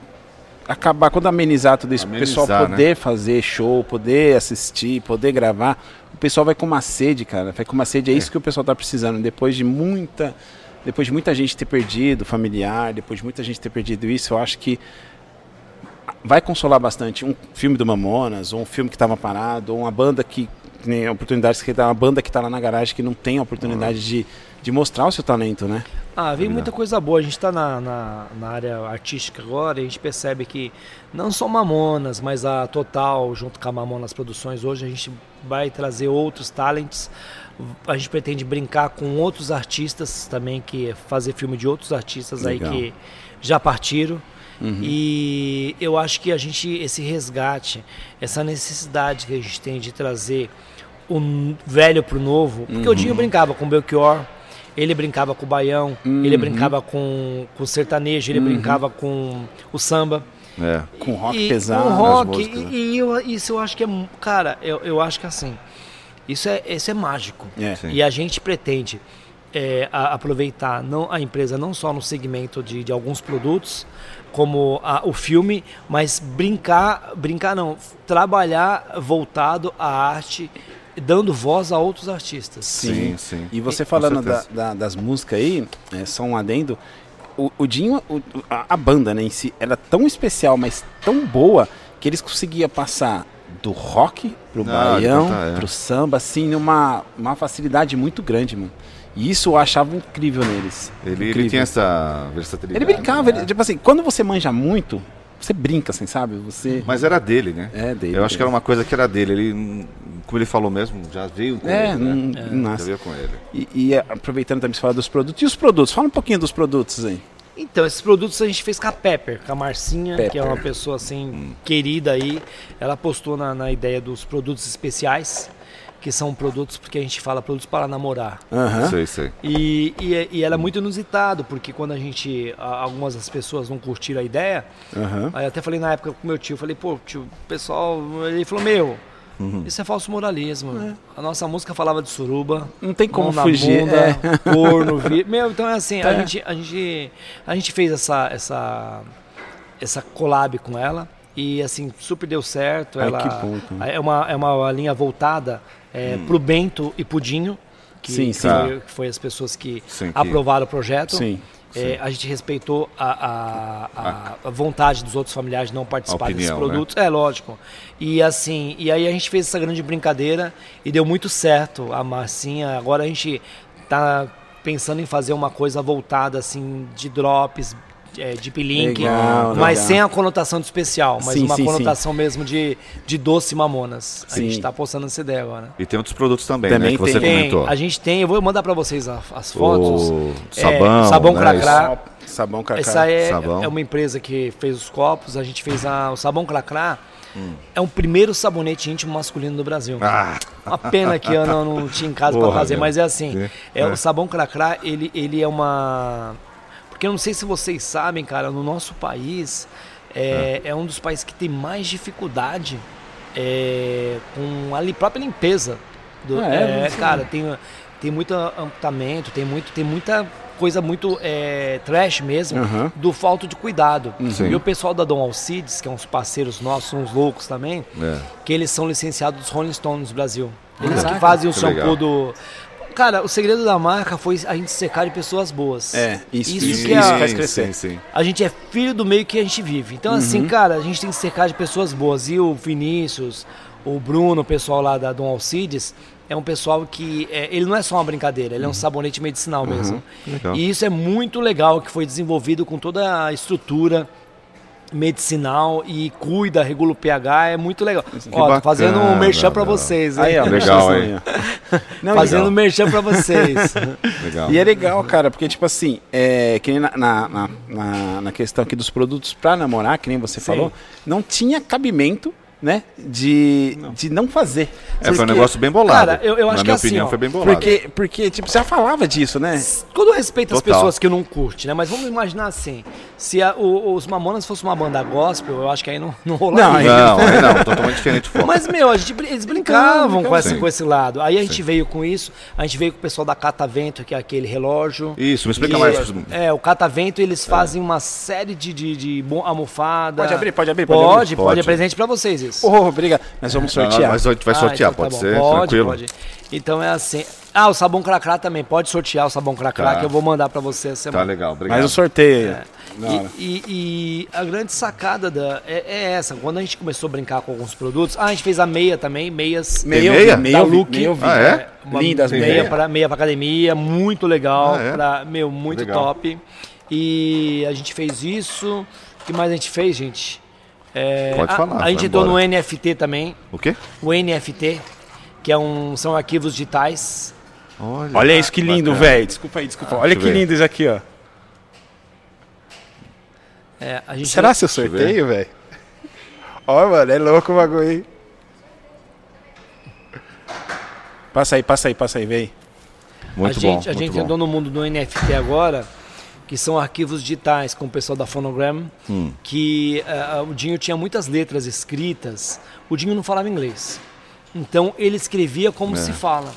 acabar quando amenizar tudo isso, o pessoal né? poder fazer show, poder assistir, poder gravar, o pessoal vai com uma sede, cara, vai com uma sede, é, isso que o pessoal tá precisando, depois de muita depois de muita gente ter perdido familiar, depois de muita gente ter perdido isso, eu acho que vai consolar bastante um filme do Mamonas, ou um filme que estava parado, ou uma banda que tem oportunidades que tá uma banda que está lá na garagem que não tem a oportunidade de, de mostrar o seu talento, né? Ah, vem Legal. muita coisa boa. A gente está na, na, na área artística agora e a gente percebe que não só Mamonas, mas a Total, junto com a Mamonas Produções, hoje a gente vai trazer outros talentos. A gente pretende brincar com outros artistas também, que fazer filme de outros artistas Legal. aí que já partiram. Uhum. E eu acho que a gente, esse resgate, essa necessidade que a gente tem de trazer o velho pro novo, porque o Dinho brincava com o Belchior, ele brincava com o Baião, ele Uhum. brincava com, com o sertanejo, ele brincava com o samba. É. Com rock e, pesado. Com rock, músicas, e, né? e eu- isso eu acho que é, cara, eu, eu acho que assim, isso é, isso é mágico. É. Sim. E a gente pretende é, a- aproveitar não, a empresa não só no segmento de, de alguns produtos, como a- o filme, mas brincar, brincar não, trabalhar voltado à arte, dando voz a outros artistas. Sim, sim. E você falando da- da- das músicas aí, é, só um adendo, o, o Dinho, o- a, a banda né, em si, era tão especial, mas tão boa, que eles conseguiam passar do rock pro Ah, de baião, cantar, é. pro samba, assim, numa uma facilidade muito grande, mano. E isso eu achava incrível neles. Ele, ele Incrível. tinha essa versatilidade. Ele brincava, ele- tipo assim, quando você manja muito, você brinca, assim, sabe? Você... Mas era dele, né? É dele. Eu acho que era uma coisa que era dele. Ele, como ele falou mesmo, já veio com É, ele. não, Né? não Já veio com ele. E, e, é, aproveitando também você falar dos produtos. E os produtos? Fala um pouquinho dos produtos aí. Então, esses produtos a gente fez com a Pepper, com a Marcinha, que é Pepper. uma pessoa assim querida aí. Ela postou na, na ideia dos produtos especiais, que são produtos, porque a gente fala produtos para namorar. Aham. Sei, sei. E, e, é- e era muito inusitado, porque quando a gente. Algumas das pessoas não curtiram a ideia, Aham. aí eu até falei na época com meu tio, falei, pô, tio, o pessoal. Ele falou, meu, Uhum. isso é falso moralismo. A nossa música falava de suruba. Não tem como mão na fugir. bunda, é. [LAUGHS] corno, vi... Meu, então é assim, a, É. gente, a, gente, a gente fez essa, essa, essa collab com ela e assim, super deu certo. Ai, ela que bom, cara. é uma, é uma linha voltada é, pro Bento e Pudinho, que, Sim, que foi as pessoas que Sim, que- aprovaram o projeto. Sim. É, a gente respeitou a, a, a- a vontade dos outros familiares de não participar desses opinião, né? produtos. É lógico. E assim, e aí a gente fez essa grande brincadeira e deu muito certo a massinha. Agora a gente tá pensando em fazer uma coisa voltada assim de drops, é, de link, Legal, mas legal. sem a conotação de especial, mas Sim, uma sim, sim. conotação mesmo de, de doce mamonas. A Sim. gente tá postando essa ideia agora. E tem outros produtos também, Também né? Que você tem. Tem, comentou. a gente tem, eu vou mandar pra vocês a- as fotos. O É, sabão. sabão né? cracrá. Sabão cacá. Essa é, Sabão. é uma empresa que fez os copos, a gente fez a, o sabão cracrá. Hum. É o primeiro sabonete íntimo masculino do Brasil. Ah, Uma pena que eu não, não tinha em casa para fazer, meu. mas é assim. É. É, o sabão cracrá, ele, ele é uma. Porque eu não sei se vocês sabem, cara, no nosso país é, é um dos países que tem mais dificuldade é, com a própria limpeza. Do, Ah, é? é, cara, tem, tem muito amputamento, tem, muito, tem muita coisa muito é, trash mesmo Aham. do falta de cuidado. Sim. E o pessoal da Dom Alcides, que é uns parceiros nossos, são uns loucos também, é. que eles são licenciados dos Rolling Stones no Brasil. Eles Caraca, que fazem o que shampoo legal. do. Cara, o segredo da marca foi a gente secar de pessoas boas. É, isso, Isso isso, que é isso a- faz crescer. Sim, sim. A gente é filho do meio que a gente vive. Então, Uhum. assim, cara, a gente tem que cercar de pessoas boas. E o Vinícius, o Bruno, o pessoal lá da Dom Alcides, é um pessoal que. é, ele não é só uma brincadeira, Uhum. ele é um sabonete medicinal mesmo. Legal. E isso é muito legal, que foi desenvolvido com toda a estrutura medicinal e cuida, regula o pH, é muito legal. Ó, tô fazendo um bacana, merchan pra meu. vocês, hein? Aí, ó, Legal, hein? [LAUGHS] Não, Fazendo legal. merchan pra vocês. [LAUGHS] Legal. E é legal, cara, porque, tipo assim, é, que nem na, na, na- na, questão aqui dos produtos pra namorar, que nem você Sim. falou, não tinha cabimento, né, de não, de não fazer. É, foi um negócio bem bolado. Cara, eu- eu acho Na que minha assim, opinião, ó, foi bem bolado. Porque, porque, tipo, você já falava disso, né? Todo respeito às Total. pessoas que não curtem, né? Mas vamos imaginar assim: se a- o- os Mamonas fosse uma banda gospel, eu acho que aí não, não rolaria. Não, Não, aí não, totalmente diferente. Pô. [LAUGHS] Mas, meu, a gente, eles brincavam com, esse, com esse lado. Aí a gente Sim. veio com isso, a gente veio com o pessoal da Catavento, que é aquele relógio. Isso, me explica Que- mais. É, o Catavento, eles fazem uma série de, de, de almofada. Pode abrir, pode abrir, pode Pode, abrir. pode, Pode. é presente pra vocês isso. Oh, obrigado. Nós vamos Não, sortear. mas a gente vai Ah, sortear, então tá pode bom. ser? Pode, tranquilo? pode. Então é assim. Ah, o sabão cracrá também. Pode sortear o sabão cracrá Tá. que eu vou mandar pra você essa Tá semana. legal, obrigado. Mas o sorteio. Da E, e- e a grande sacada da, é, é essa. Quando a gente começou a brincar com alguns produtos, ah, a gente fez a meia também, meias Meio, meia? meio, da vi- Look. meio vi. Ah, é? uma Lindas meia, meias. para meia pra academia, muito legal, Ah, é? pra, meu, muito Legal. top. E a gente fez isso. O que mais a gente fez, gente? É, Pode a, falar, A gente vai entrou no. NFT também, O quê? o NFT, que é um, são arquivos digitais. Olha, Olha isso que lindo, velho. Desculpa aí, desculpa. Olha deixa que ver. lindo isso aqui, ó. É, a gente Será seu sorteio, velho? [LAUGHS] Ó, mano, é louco o bagulho aí. Passa aí, passa aí, passa aí, vem. Muito a bom. gente, a muito gente bom. andou no mundo do NFT agora, que são arquivos digitais com o pessoal da Phonogram, Hum. que eh, o Dinho tinha muitas letras escritas. O Dinho não falava inglês. Então ele escrevia como É. se fala.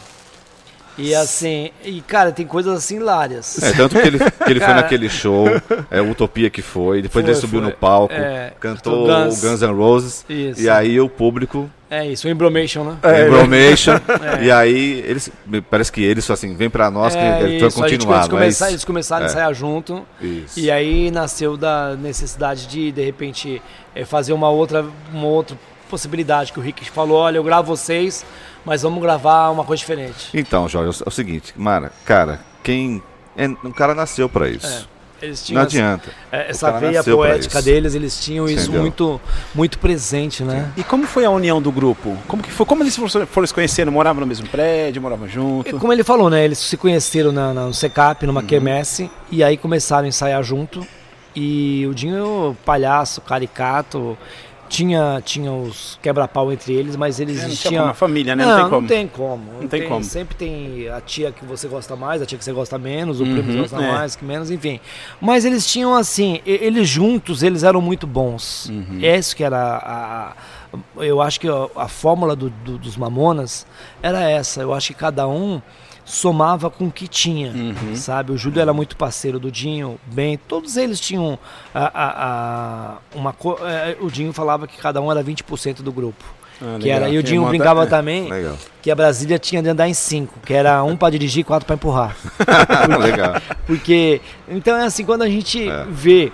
E assim, e cara, tem coisas assim hilárias. É, tanto que ele, que ele foi naquele show, é Utopia que foi, depois Foi, ele subiu foi. no palco, É, cantou Guns. Guns N' Roses, Isso. e aí o público É isso, o Embromation, né? É, Embromation, [LAUGHS] É. e aí eles, parece que eles assim, vem pra nós que É, eles vão a continuar, eles, é começaram, eles começaram a É. ensaiar junto. Isso. E aí nasceu da necessidade de, de repente, eh, fazer uma outra, uma outra possibilidade que o Rick falou, olha, eu gravo vocês, mas vamos gravar uma coisa diferente. Então, Jorge, é o seguinte, Mara, cara, quem. É, um cara nasceu pra isso. Eles Não tinham essa, adianta. O essa cara veia poética deles, eles tinham isso Entendeu? muito, muito presente, né? E como foi a união do grupo? Como que foi? Como eles foram, se conhecendo? Moravam no mesmo prédio, moravam E junto? como ele falou, né? Eles se conheceram na, na- no Secap, numa Uhum. quermesse, e aí começaram a ensaiar junto. E o Dinho, palhaço, caricato, tinha, tinha os quebra-pau entre eles, mas eles É, não tinha tinham. como, a família, né? Não, Não tem como. Não tem como. Não tem como. Sempre tem a tia que você gosta mais, a tia que você gosta menos, o Uhum, primo que gosta é. mais, que menos, enfim. Mas eles tinham assim, eles juntos, eles eram muito bons. Uhum. Esse que era a, a- eu acho que a, a fórmula do- do- dos Mamonas era essa. Eu acho que cada um somava com o que tinha, Uhum. sabe? O Júlio era muito parceiro do Dinho, bem, todos eles tinham a, a- a- uma co- é, o Dinho falava que cada um era 20% do grupo. Ah, Que era, e o Dinho monta- brincava é. também [LAUGHS] Legal. que a Brasília tinha de andar em cinco, que era um para dirigir e quatro para empurrar. [LAUGHS] Legal. Porque, então é assim, quando a gente É. vê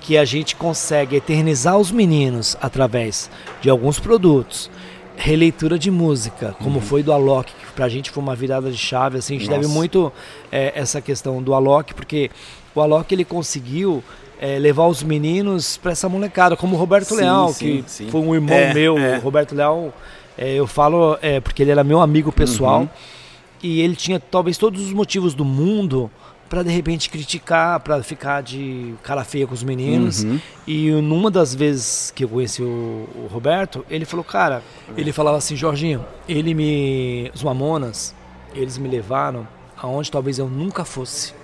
que a gente consegue eternizar os meninos através de alguns produtos, releitura de música, como foi do Alok, que pra gente foi uma virada de chave, assim, a gente Nossa. deve muito é, essa questão do Alok, porque o Alok ele conseguiu é, levar os meninos pra essa molecada, como o Roberto Sim, Leal, sim, que sim. foi um irmão É, meu, é. o Roberto Leal, é, eu falo é, porque ele era meu amigo pessoal, Uhum. e ele tinha talvez todos os motivos do mundo pra de repente criticar, pra ficar de cara feia com os meninos. Uhum. E numa das vezes que eu conheci o, o Roberto, ele falou, cara, ele falava assim, Jorginho, ele me. Os Mamonas, eles me levaram aonde talvez eu nunca fosse.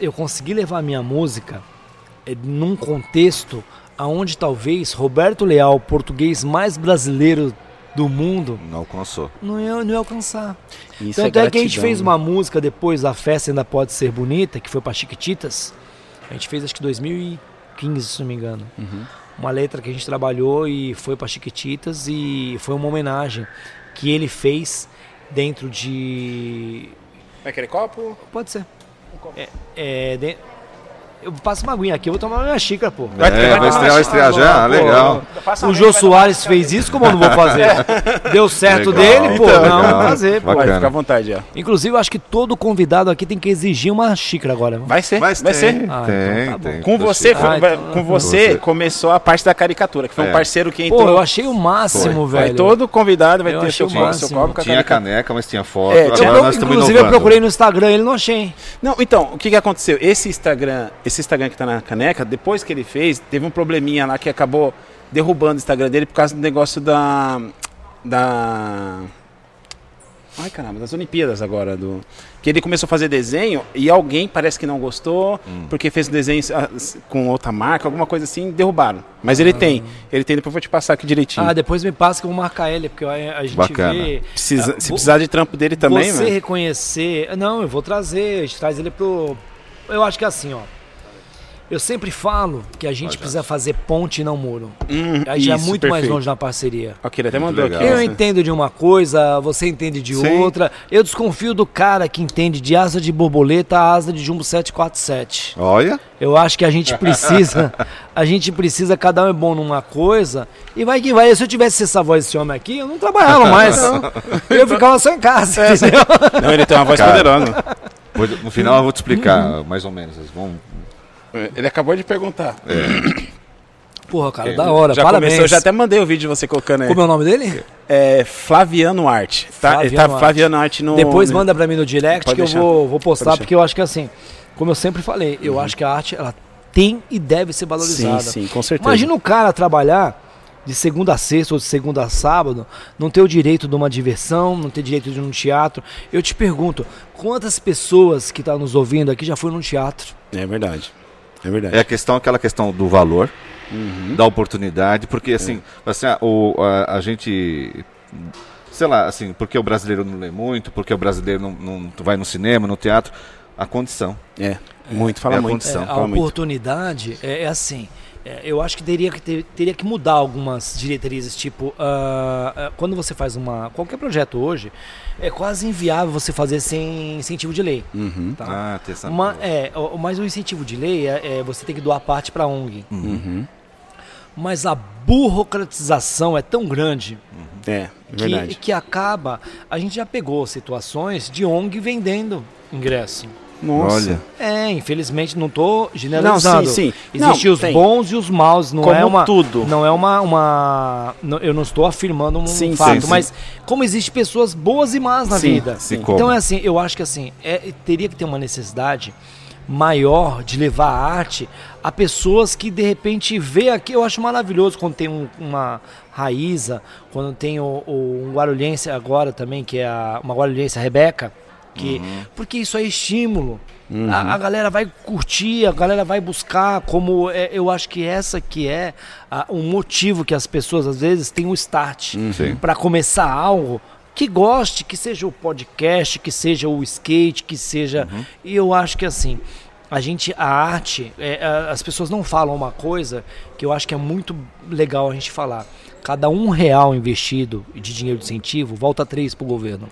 Eu consegui levar a minha música eh, num contexto aonde talvez Roberto Leal, português mais brasileiro do mundo, Não alcançou. não ia, não ia alcançar. Isso Tanto é, que a gente fez né? uma música depois da festa ainda pode ser bonita, que foi para Chiquititas. A gente fez acho que 2015, se não me engano. Uhum. Uma letra que a gente trabalhou e foi para Chiquititas e foi uma homenagem que ele fez dentro de Vai querer copo? pode ser. É, é, de- Eu passo uma aguinha aqui, eu vou tomar minha xícara, pô. Vai ter- É, vai vai estrear, vai estrear já? pô. Legal. Passa O Jô vai Soares fez isso, como eu não vou fazer? [LAUGHS] Deu certo Legal. dele, pô. Então, não, legal. vou fazer, pô. Vai, Bacana. fica à vontade, ó. Inclusive, eu acho que todo convidado aqui tem que exigir uma xícara agora. Vai ser, vai tem, ser. Ah, tem, então tá bom. tem. Com você, foi- Ah, vai- então- com você, Você. começou a parte da caricatura, que foi É. um parceiro que Pô, entrou. eu achei o máximo, vai velho. todo convidado vai Eu ter seu, o copo, seu copo Tinha caneca, mas tinha foto. É, estamos inclusive, eu procurei no Instagram ele não achei. Não, então, o que, que aconteceu? Esse Instagram, esse Instagram que tá na caneca, depois que ele fez, teve um probleminha lá que acabou derrubando o Instagram dele por causa do negócio da. Da. Ai caramba, das Olimpíadas agora. Do... Que ele começou a fazer desenho e alguém parece que não gostou, Hum. porque fez um desenho ah, com outra marca, alguma coisa assim, derrubaram. Mas ele tem. Ele tem, depois eu vou te passar aqui direitinho. Ah, depois me passa que eu vou marcar ele, porque a, a gente Bacana. vê. Precisa, Ah, se vou- precisar de trampo dele também, você mano. reconhecer. Não, eu vou trazer, a gente traz ele pro. Eu acho que é assim, ó. Eu sempre falo que a gente precisa fazer ponte e não muro. Hum, A gente é muito mais perfeito. longe na parceria. Ok, ele até Muito mandou legal. aqui. Eu ó. entendo de uma coisa, você entende de Sim. outra. Eu desconfio do cara que entende de asa de borboleta a asa de jumbo 747. Olha, Eu acho que a gente precisa, [LAUGHS] a gente precisa, cada um é bom numa coisa, e vai que vai. Se eu tivesse essa voz desse homem aqui, eu não trabalhava [LAUGHS] mais. eu ficava só em casa, entendeu? Não, ele tem uma voz Cara. poderosa. no final eu vou te explicar mais ou menos. Vão- Ele acabou de perguntar. [COUGHS] Porra, cara, da hora, já parabéns. começou, eu já até mandei o vídeo de você colocando aí. Como é o nome dele? É Flaviano Arte. Tá, Flaviano ele tá Arte. Flaviano Arte no. Depois no- manda pra mim no direct Pode que deixar. eu vou, vou postar, porque eu acho que assim, como eu sempre falei, eu acho que a arte, ela tem e deve ser Sim, valorizada. sim, com certeza. Imagina um cara trabalhar de segunda a sexta ou de segunda a sábado, não ter o direito de uma diversão, não ter direito de ir num teatro. Eu te pergunto, quantas pessoas que estão nos ouvindo aqui já foram num teatro? É verdade. É verdade. É a questão, aquela questão do valor, Uhum. da oportunidade, porque assim, assim ah, o, a, a gente sei lá, assim, porque o brasileiro não lê muito, porque o brasileiro não, não vai no cinema, no teatro, a condição. É, muito, fala É a muito. condição. É, a fala muito. oportunidade é, é assim. É, eu acho que teria que, ter- teria que mudar algumas diretrizes. Tipo, ah, ah, quando você faz uma qualquer projeto hoje, é quase inviável você fazer sem incentivo de lei. Uhum. Tá? Ah, tem essa... Uma- é, mas o incentivo de lei é, é você tem que doar parte para ONG. Uhum. Mas a burocratização é tão grande É, que, que acaba. A gente já pegou situações de ONG vendendo ingresso. Nossa. Olha. É, infelizmente não tô generalizando. Não, sim, sim. Existem os tem. bons e os maus, não Como é uma tudo. não é uma, uma não- eu não estou afirmando um Sim, fato, sim, sim. mas como existe pessoas boas e más na Sim, vida. sim. Como? Então é assim, eu acho que assim, é, teria que ter uma necessidade maior de levar a arte a pessoas que de repente vê aqui, eu acho maravilhoso quando tem um- uma Raíza, quando tem o, o- um Guarulhense agora também, que é a, uma Guarulhense, a Rebeca, que, porque isso é estímulo. A, a galera vai curtir, a galera vai buscar, como é, eu acho que essa que é a- um motivo que as pessoas às vezes têm um start Sim. para começar algo que goste, que seja o podcast, que seja o skate, que seja. E eu acho que assim, a gente, a arte, é, as pessoas não falam uma coisa que eu acho que é muito legal a gente falar. Cada um real investido de dinheiro de incentivo volta três para o governo.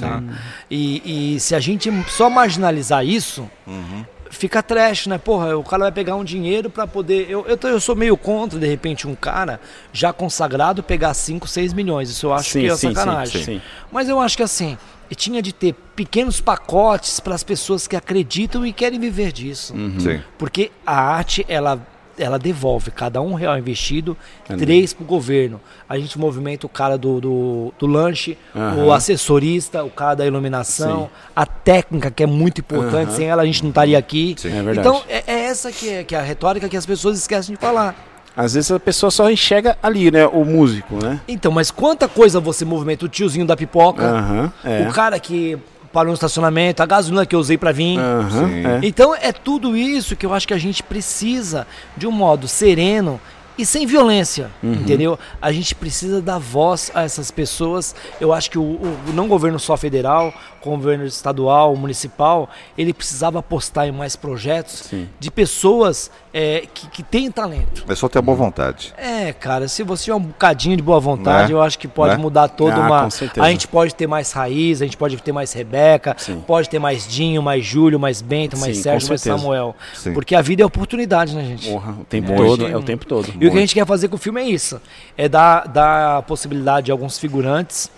Tá? E, e se a gente só marginalizar isso, Uhum. fica trash, né? Porra, o cara vai pegar um dinheiro pra poder. Eu, eu, tô- eu sou meio contra, de repente, um cara já consagrado pegar 5, 6 milhões. Isso eu acho Sim, que é sim, sacanagem. sim, sim. Mas eu acho que assim, e tinha de ter pequenos pacotes para as pessoas que acreditam e querem viver disso. Sim. Porque a arte, ela, ela devolve cada um real investido, É três para o governo. A gente movimenta o cara do, do, do lanche, Aham. o assessorista, o cara da iluminação, Sim. a técnica que é muito importante, Aham. sem ela a gente não estaria aqui. Sim. É então é, é essa que é, que é a retórica que as pessoas esquecem de falar. Às vezes a pessoa só enxerga ali, né? O músico, né? Então, mas quanta coisa você movimenta? O tiozinho da pipoca, Aham. é. o cara que parou no estacionamento, a gasolina que eu usei para vir. É. Então é tudo isso que eu acho que a gente precisa de um modo sereno e sem violência, Uhum. entendeu? A gente precisa dar voz a essas pessoas. Eu acho que o, o- não governo só federal, governo estadual, municipal, ele precisava apostar em mais projetos Sim. de pessoas é, que, que têm talento. É só ter a boa vontade. É, cara, se você tiver um bocadinho de boa vontade, Né? eu acho que pode Né? mudar toda Ah, uma. com certeza. A gente pode ter mais raiz, a gente pode ter mais Rebeca, Sim. pode ter mais Dinho, mais Júlio, mais Bento, mais Sim, Sérgio, mais. Samuel. Sim. Porque a vida é oportunidade, né, gente? Porra, o tempo É. todo, Hoje- é o tempo todo. E o que a gente quer fazer com o filme é isso: é dar, dar a possibilidade de alguns figurantes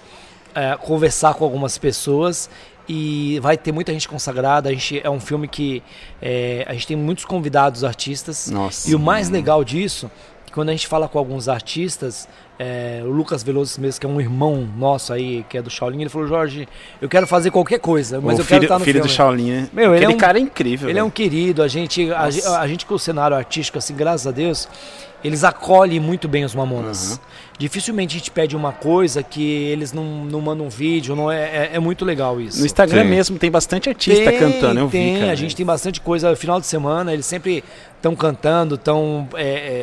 é, conversar com algumas pessoas. E vai ter muita gente consagrada. A gente, é um filme que é, a gente tem muitos convidados artistas. Nossa. E o mais legal disso, que quando a gente fala com alguns artistas, é, o Lucas Veloso mesmo, que é um irmão nosso aí, que é do Shaolin, ele falou, Jorge, eu quero fazer qualquer coisa, mas o eu filho, quero estar no filho filme. do Shaolin, né? Meu, ele Aquele é um- cara é incrível. Ele é um velho. querido, a gente, a, a gente com o cenário artístico, assim, graças a Deus, eles acolhem muito bem os mamonas. Dificilmente a gente pede uma coisa que eles não, não mandam um vídeo, não é, é, é muito legal isso. No Instagram Sim. mesmo tem bastante artista Tem, cantando, eu tem, vi, cara. a gente tem bastante coisa. Final de semana, eles sempre estão cantando, estão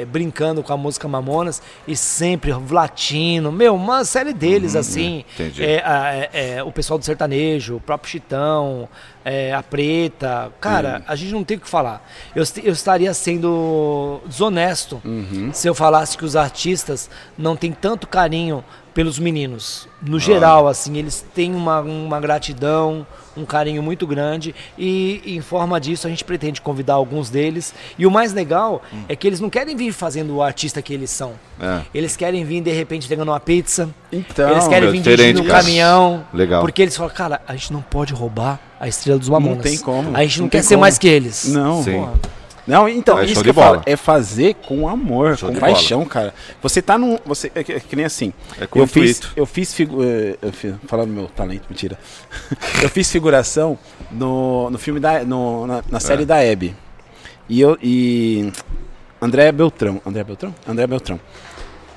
brincando com a música Mamonas e sempre latino. Meu, uma série deles, assim. entendi. É, a- é, é, o pessoal do sertanejo, o próprio Chitão, é, a Preta. Cara, a gente não tem o que falar. Eu, eu estaria sendo desonesto Uhum. se eu falasse que os artistas não têm tanto carinho pelos meninos. No geral, assim, eles têm uma, uma gratidão, um carinho muito grande e em forma disso a gente pretende convidar alguns deles. E o mais legal é que eles não querem vir fazendo o artista que eles são. É. Eles querem vir de repente pegando uma pizza. Então, eles querem vir dirigindo um caminhão. Legal. Porque eles falam, cara, a gente não pode roubar a estrela dos mamonas. tem como, A gente não, não quer ser como. mais que eles. Não, Sim. Porra. Não, então, É isso que eu falo, bola. é fazer com amor, Show com paixão, cara. Você tá num. Você, é, que, é que nem assim. É com eu fiz, eu fiz figu- eu fiz, falando do meu talento, mentira. [LAUGHS] eu fiz figuração no, no filme da. No, na, na série É. da Hebe. E eu. E. André Beltrão. André Beltrão? André Beltrão.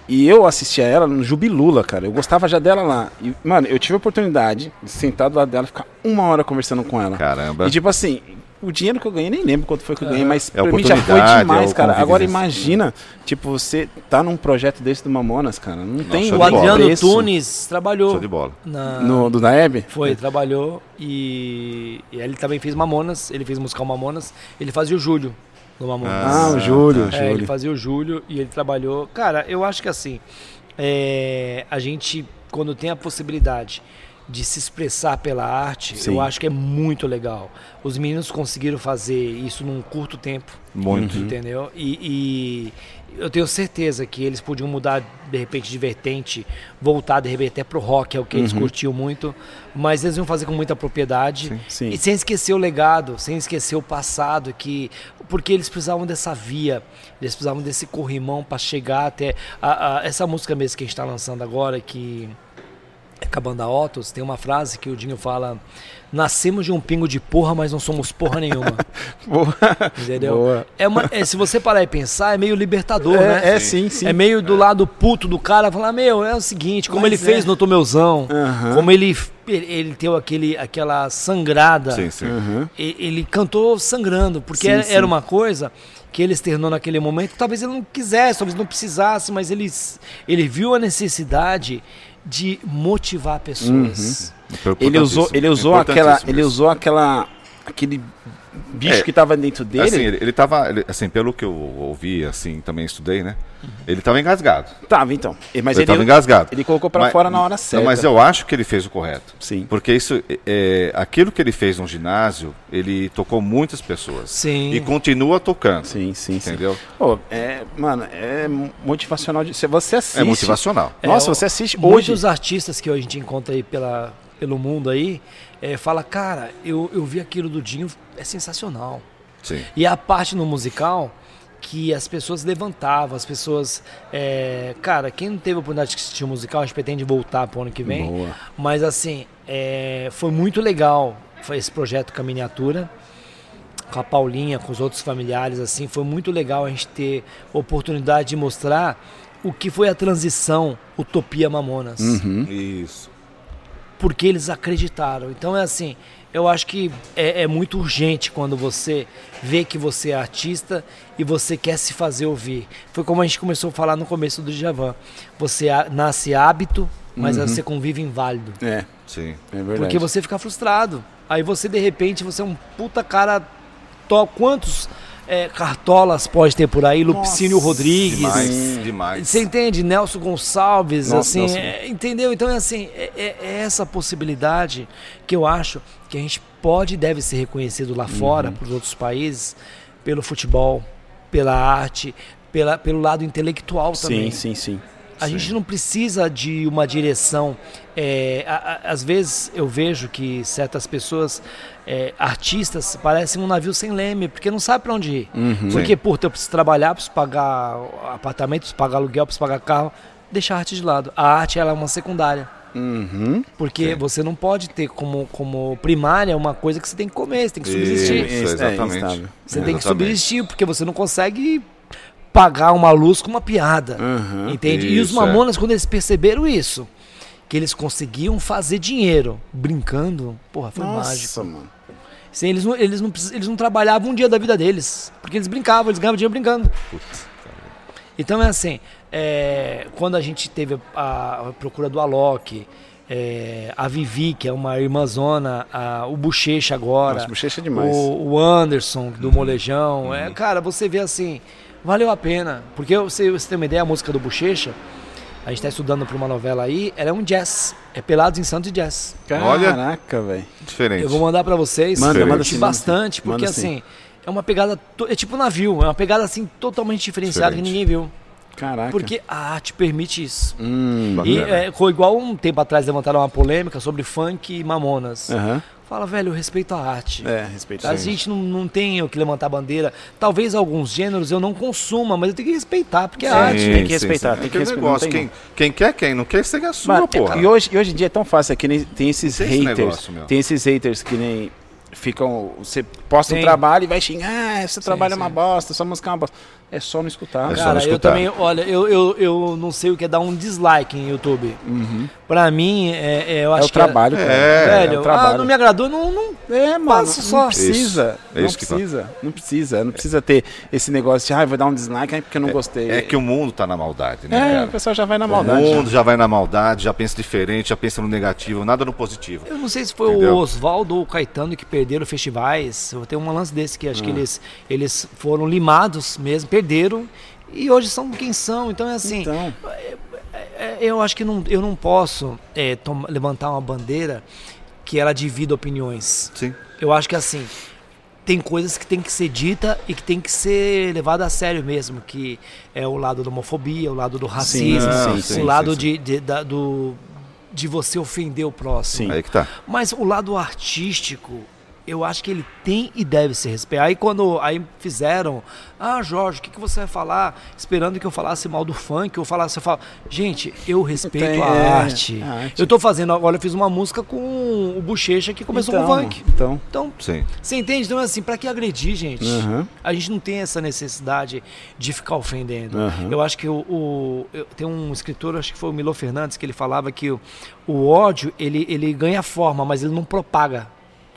E eu assistia ela no Jubilula, cara. Eu gostava já dela lá. E, mano, eu tive a oportunidade de sentar do lado dela e ficar uma hora conversando com ela. Caramba. E tipo assim, o dinheiro que eu ganhei, nem lembro quanto foi que eu ganhei, mas É pra mim já foi oportunidade, demais, é o cara. Agora convívio, imagina, tipo, você tá num projeto desse do Mamonas, cara. Não tem O. Adriano preço. Tunes trabalhou Show de bola. na, No, do Naeb? Foi, trabalhou e, e ele também fez Mamonas, ele fez musical Mamonas, ele fazia o Júlio no Mamonas. Ah, o Júlio, É, ele fazia o Júlio e ele trabalhou. Cara, eu acho que assim, é, a gente, quando tem a possibilidade de se expressar pela arte, Sim. eu acho que é muito legal. Os meninos conseguiram fazer isso num curto tempo, Muito. entendeu? E, e eu tenho certeza que eles podiam mudar de repente de vertente, voltar de repente até pro rock, é o que eles curtiam muito, mas eles iam fazer com muita propriedade Uhum. Sim. e sem esquecer o legado, sem esquecer o passado, que porque eles precisavam dessa via, eles precisavam desse corrimão para chegar até a- a- essa música mesmo que a gente está lançando agora, que é com a banda Otos, tem uma frase que o Dinho fala: Nascemos de um pingo de porra, mas não somos porra nenhuma. [LAUGHS] Boa. Entendeu? Boa. É uma, é, se você parar e pensar, é meio libertador, É, né? é, sim, sim. É meio do lado puto do cara falar, meu, é o seguinte, como Mas ele é. fez no Tomeuzão, Aham. como ele, ele, deu aquele, aquela sangrada, Sim, sim. Uhum. e- ele cantou sangrando, porque Sim, era, sim. era uma coisa que ele externou naquele momento, que talvez ele não quisesse, talvez não precisasse, mas ele, ele viu a necessidade de motivar pessoas. Ele usou, ele usou aquela, Importantíssimo ele usou aquela, aquele bicho É, que tava dentro dele. Assim, ele, ele tava, ele- assim, pelo que eu ouvi, assim, também estudei, né? Ele tava engasgado. Tava, então. Mas ele, ele, tava engasgado. ele colocou pra Mas- fora na hora Não, certa. mas eu acho que ele fez o correto. Sim. Porque isso, é, é, aquilo que ele fez no ginásio, ele tocou muitas pessoas. Sim. E continua tocando. Sim, sim, sim. Entendeu? Pô, é, mano, é motivacional. De, se você assiste. É motivacional. Nossa, É, você assiste hoje. Muitos artistas que a gente encontra aí pela, pelo mundo aí, é, fala, cara, eu, eu vi aquilo do Dinho, é sensacional. Sim. E a parte no musical que as pessoas levantavam, as pessoas. é, cara, quem não teve a oportunidade de assistir o musical, a gente pretende voltar pro ano que vem. Boa. Mas assim, é, foi muito legal foi esse projeto com a miniatura, com a Paulinha, com os outros familiares, assim, foi muito legal a gente ter oportunidade de mostrar o que foi a transição Utopia Mamonas Uhum. Isso. Porque eles acreditaram. Então é assim, eu acho que é, é muito urgente quando você vê que você é artista e você quer se fazer ouvir. Foi como a gente começou a falar no começo do Djavan. Você nasce hábito, mas você convive inválido. É, Sim. é verdade. Porque você fica frustrado. Aí você, de repente, você é um puta cara. To... Quantos é, cartolas pode ter por aí? Lupicínio Nossa, Rodrigues. Demais, demais. Você entende? Nelson Gonçalves, Nossa, assim, Nelson. é, entendeu? Então é assim, é, é- é essa possibilidade que eu acho que a gente pode e deve ser reconhecido lá Uhum. fora, para os outros países, pelo futebol, pela arte, pela, pelo lado intelectual também. Sim, sim, sim. A Sim. gente não precisa de uma direção. é, a- a- às vezes eu vejo que certas pessoas, é, artistas, parecem um navio sem leme, porque não sabe para onde ir. Uhum. Porque, puta, eu preciso trabalhar, preciso pagar apartamento, preciso pagar aluguel, preciso pagar carro. Deixa a arte de lado. A arte ela é uma secundária. Uhum. Porque Sim. você não pode ter como, como primária uma coisa que você tem que comer, você tem que subsistir. Isso, É, exatamente. instável. Você tem que Exatamente. subsistir, porque você não consegue pagar uma luz com uma piada. Uhum. Entende? e os Isso, é. mamonas, quando eles perceberam isso, que eles conseguiam fazer dinheiro brincando, porra, foi Nossa, mágico. mano. Sim, eles, não, eles, não, eles não trabalhavam um dia da vida deles, porque eles brincavam, eles ganhavam dinheiro brincando. Putz, Então é assim, é, quando a gente teve a, a procura do Alok, é, a Vivi, que é uma irmãzona, a- o Bochecha agora, Nossa, bochecha é demais. o, o Anderson do Molejão, é, cara, você vê assim, valeu a pena, porque você, você tem uma ideia, a música do Bochecha, a gente está estudando para uma novela aí, ela é um jazz, é Pelados em Santos e Jazz. Olha. Caraca, velho. Diferente. Eu vou mandar para vocês, Manda, manda curti sim, bastante, manda porque sim. assim, é uma pegada, é tipo navio, é uma pegada assim totalmente diferenciada que Diferente. ninguém viu. Caraca. Porque a arte permite isso. Hum. E Bacana. é, foi igual um tempo atrás levantaram uma polêmica sobre funk e mamonas. Aham. Fala, velho, eu respeito a arte. É, respeitar. A gente não, não tem o que levantar bandeira. Talvez alguns gêneros eu não consuma, mas eu tenho que respeitar, porque é Sim. arte. tem que respeitar, tem que respeitar, negócio, não tem quem, quem quer, quem não quer, segue a sua, Mano, porra. e, hoje, e hoje em dia é tão fácil, é que nem, tem esses Tem esse haters. negócio, meu. tem esses haters que nem. ficam. Você posta Sim. um trabalho e vai xingar, ah, esse trabalho é uma sim. bosta, sua música é uma bosta. É só não escutar. É só Cara, não eu escutar. também, olha, eu, eu, eu não sei o que é dar um dislike em YouTube. Pra mim, é, é, eu É acho o trabalho, que cara. É, é, velho, é o trabalho. ah, não me agradou, não, não É, mano, só. não precisa. Isso, é não isso que precisa. Não precisa. Não precisa ter esse negócio de, ah, vou dar um dislike porque eu não gostei. É que o mundo tá na maldade, né, É, cara? o pessoal já vai na O maldade. mundo já vai na maldade, já pensa diferente, já pensa no negativo, nada no positivo. Eu não sei se foi Entendeu? o Oswaldo ou o Caetano que perderam festivais. Eu tenho um lance desse que acho Ah. que eles, eles foram limados mesmo, perderam. E hoje são quem são. Então é assim. Então, é, eu acho que não, eu não posso é, levantar uma bandeira que ela divida opiniões. Sim. Eu acho que assim. Tem coisas que tem que ser dita e que tem que ser levada a sério mesmo, que é o lado da homofobia, o lado do racismo, não, o sim, lado sim, sim. De, de, da- do, de você ofender o próximo. Sim. Aí que tá. Mas o lado artístico, eu acho que ele tem e deve ser respeitado. Aí quando aí fizeram, ah, Jorge, o que, que você vai falar? Esperando que eu falasse mal do funk, eu falasse, eu falo, gente, eu respeito Tem, a, é, arte. a arte. Eu tô fazendo, agora eu fiz uma música com o Bochecha que começou então, com funk. Então, Então, Sim. você entende? Então, assim, pra que agredir, gente? Aham. A gente não tem essa necessidade de ficar ofendendo. Aham. Eu acho que o, o- eu- tem um escritor, acho que foi o Milo Fernandes, que ele falava que o, o ódio, ele, ele ganha forma, mas ele não propaga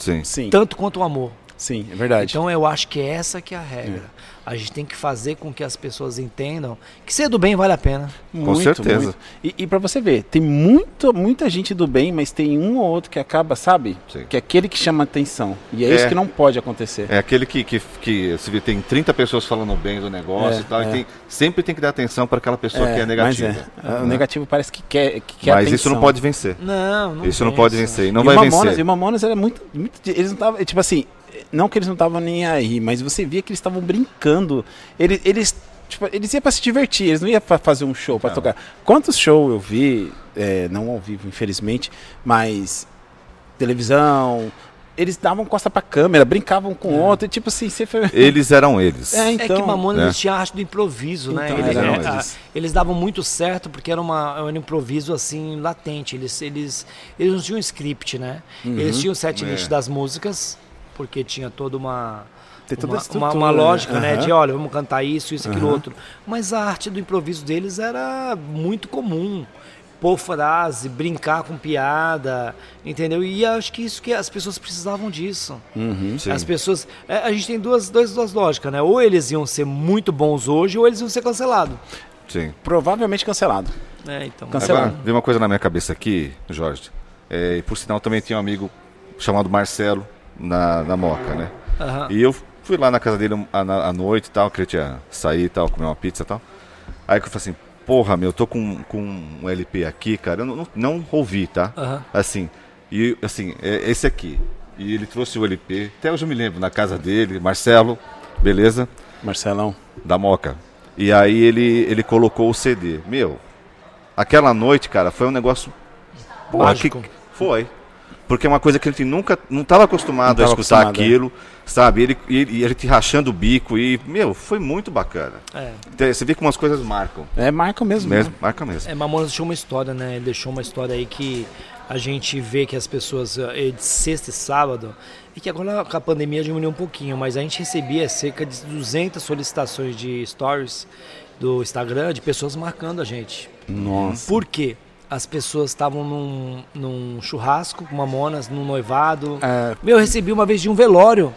Sim. sim, tanto quanto o amor. sim, é verdade. Então eu acho que essa que é a regra. A gente tem que fazer com que as pessoas entendam que ser do bem vale a pena. Com certeza. E, e para você ver, tem muito, muita gente do bem, mas tem um ou outro que acaba, sabe? Sim. Que é aquele que chama atenção. E é, É. isso que não pode acontecer. É aquele que, que, que se vê, tem 30 pessoas falando bem do negócio É, e tal, é. e tem, sempre tem que dar atenção para aquela pessoa que é negativa. Mas é, o né? negativo parece que quer, que quer Mas atenção. isso não pode vencer. Não, não isso não pode vencer. E não e vai o Mamonas, vencer. E o Mamonas era muito, muito. Eles não estavam. Tipo assim, não que eles não estavam nem aí, mas você via que eles estavam brincando. Eles. eles Tipo, eles iam pra se divertir, eles não iam pra fazer um show, pra Não. tocar. Quantos shows eu vi, é, não ao vivo, infelizmente, mas televisão, eles davam costa pra câmera, brincavam com É. outro, e tipo assim, você foi... Eles eram eles. [LAUGHS] É, É que então, Mamonas né? eles tinham a arte do improviso, né? Então, Eles, eram é, a- eles. eles davam muito certo porque era, uma, era um improviso assim latente. Eles, eles, eles não tinham script, né? Eles tinham o set list É. das músicas, porque tinha toda uma. Tem toda uma, uma, uma né? lógica, né? Aham. De olha, vamos cantar isso, isso, aquilo Aham. outro. Mas a arte do improviso deles era muito comum. Pôr frase, brincar com piada, entendeu? E acho que isso que as pessoas precisavam disso. Uhum. As pessoas. é, a gente tem duas, duas, duas lógicas, né? Ou eles iam ser muito bons hoje, ou eles iam ser cancelados. Sim. Provavelmente cancelado. É, então. Cancelado. Agora, veio uma coisa na minha cabeça aqui, Jorge. É, e por sinal também tinha um amigo chamado Marcelo na, na Moca, né? Aham. E eu fui lá na casa dele à, noite e tal, queria tinha sair e tal, comer uma pizza e tal. Aí que eu falei assim, porra, meu, eu tô com, com um LP aqui, cara, eu não, não, não ouvi, tá? Aham. Assim, e assim, é esse aqui. E ele trouxe o LP, até hoje eu me lembro, na casa dele, Marcelo, beleza? Marcelão. da Moca. E aí ele, ele colocou o CD. Meu, aquela noite, cara, foi um negócio. Mágico. que- foi. Porque é uma coisa que a gente nunca. Não estava acostumado Não a escutar acostumado, é. aquilo, sabe? Ele, e, e a gente rachando o bico e, meu, foi muito bacana. É. Então, Você vê como as coisas marcam. É marca mesmo. Mesmo, né? marca mesmo. É, Mamonas deixou uma história, né? Ele deixou uma história aí que a gente vê que as pessoas, eh, de sexta e sábado, e que agora com a pandemia diminuiu um pouquinho, mas a gente recebia cerca de 200 solicitações de stories do Instagram de pessoas marcando a gente. Nossa. Por quê? As pessoas estavam num, num churrasco com Mamonas, num noivado. É, Meu, eu recebi uma vez de um velório.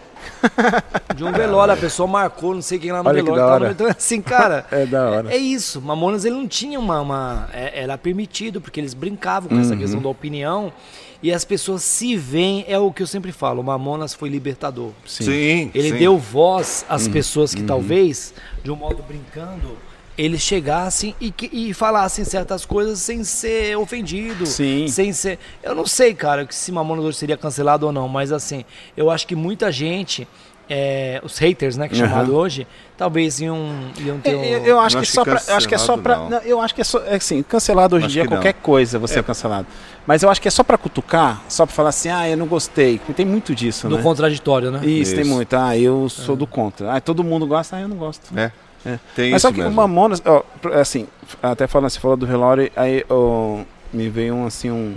De um velório, a pessoa marcou, não sei quem lá no Olha que velório. hora. Então, assim, cara. [LAUGHS] É da hora. É isso. Mamonas ele não tinha uma. uma- é- era permitido, porque eles brincavam com Uhum. essa questão da opinião. E as pessoas se veem, é o que eu sempre falo, o Mamonas foi libertador. Sim. Ele sim. deu voz Uhum. às pessoas que talvez, de um modo brincando, eles chegassem e, que- e falassem certas coisas sem ser ofendido. Sim. Sem ser. Eu não sei, cara, que se Mamonas hoje seria cancelado ou não, mas assim, eu acho que muita gente. é, os haters, né, que é chamado hoje, talvez iam, iam ter É, um... eu, eu acho que acho só que pra, eu acho que é só pra, não, eu acho que é só é assim, cancelado hoje em dia não. qualquer coisa você é. É. cancelado. Mas eu acho que é só pra cutucar, só pra falar assim: "Ah, eu não gostei". Porque tem muito disso, do né? contraditório, né? Isso, tem Isso. muito. Ah, eu sou do contra. Ah, todo mundo gosta, ah, eu não gosto. É. É. Tem Mas só que mesmo. o Mamonas, ó, assim, até falando, você falou do velório, aí ó, me veio um assim um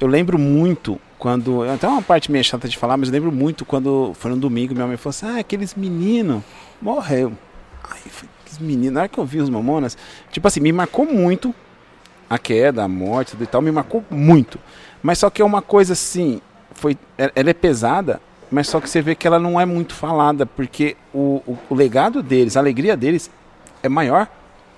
eu lembro muito quando. Até uma parte meio chata de falar, mas eu lembro muito quando foi no domingo, minha mãe falou assim: ah, aqueles meninos morreu. Ai, aqueles meninos, na hora que eu vi os mamonas, tipo assim, me marcou muito a queda, a morte tudo e tal, me marcou muito. Mas só que é uma coisa assim, foi, ela é pesada, mas só que você vê que ela não é muito falada, porque o, o, o legado deles, a alegria deles é maior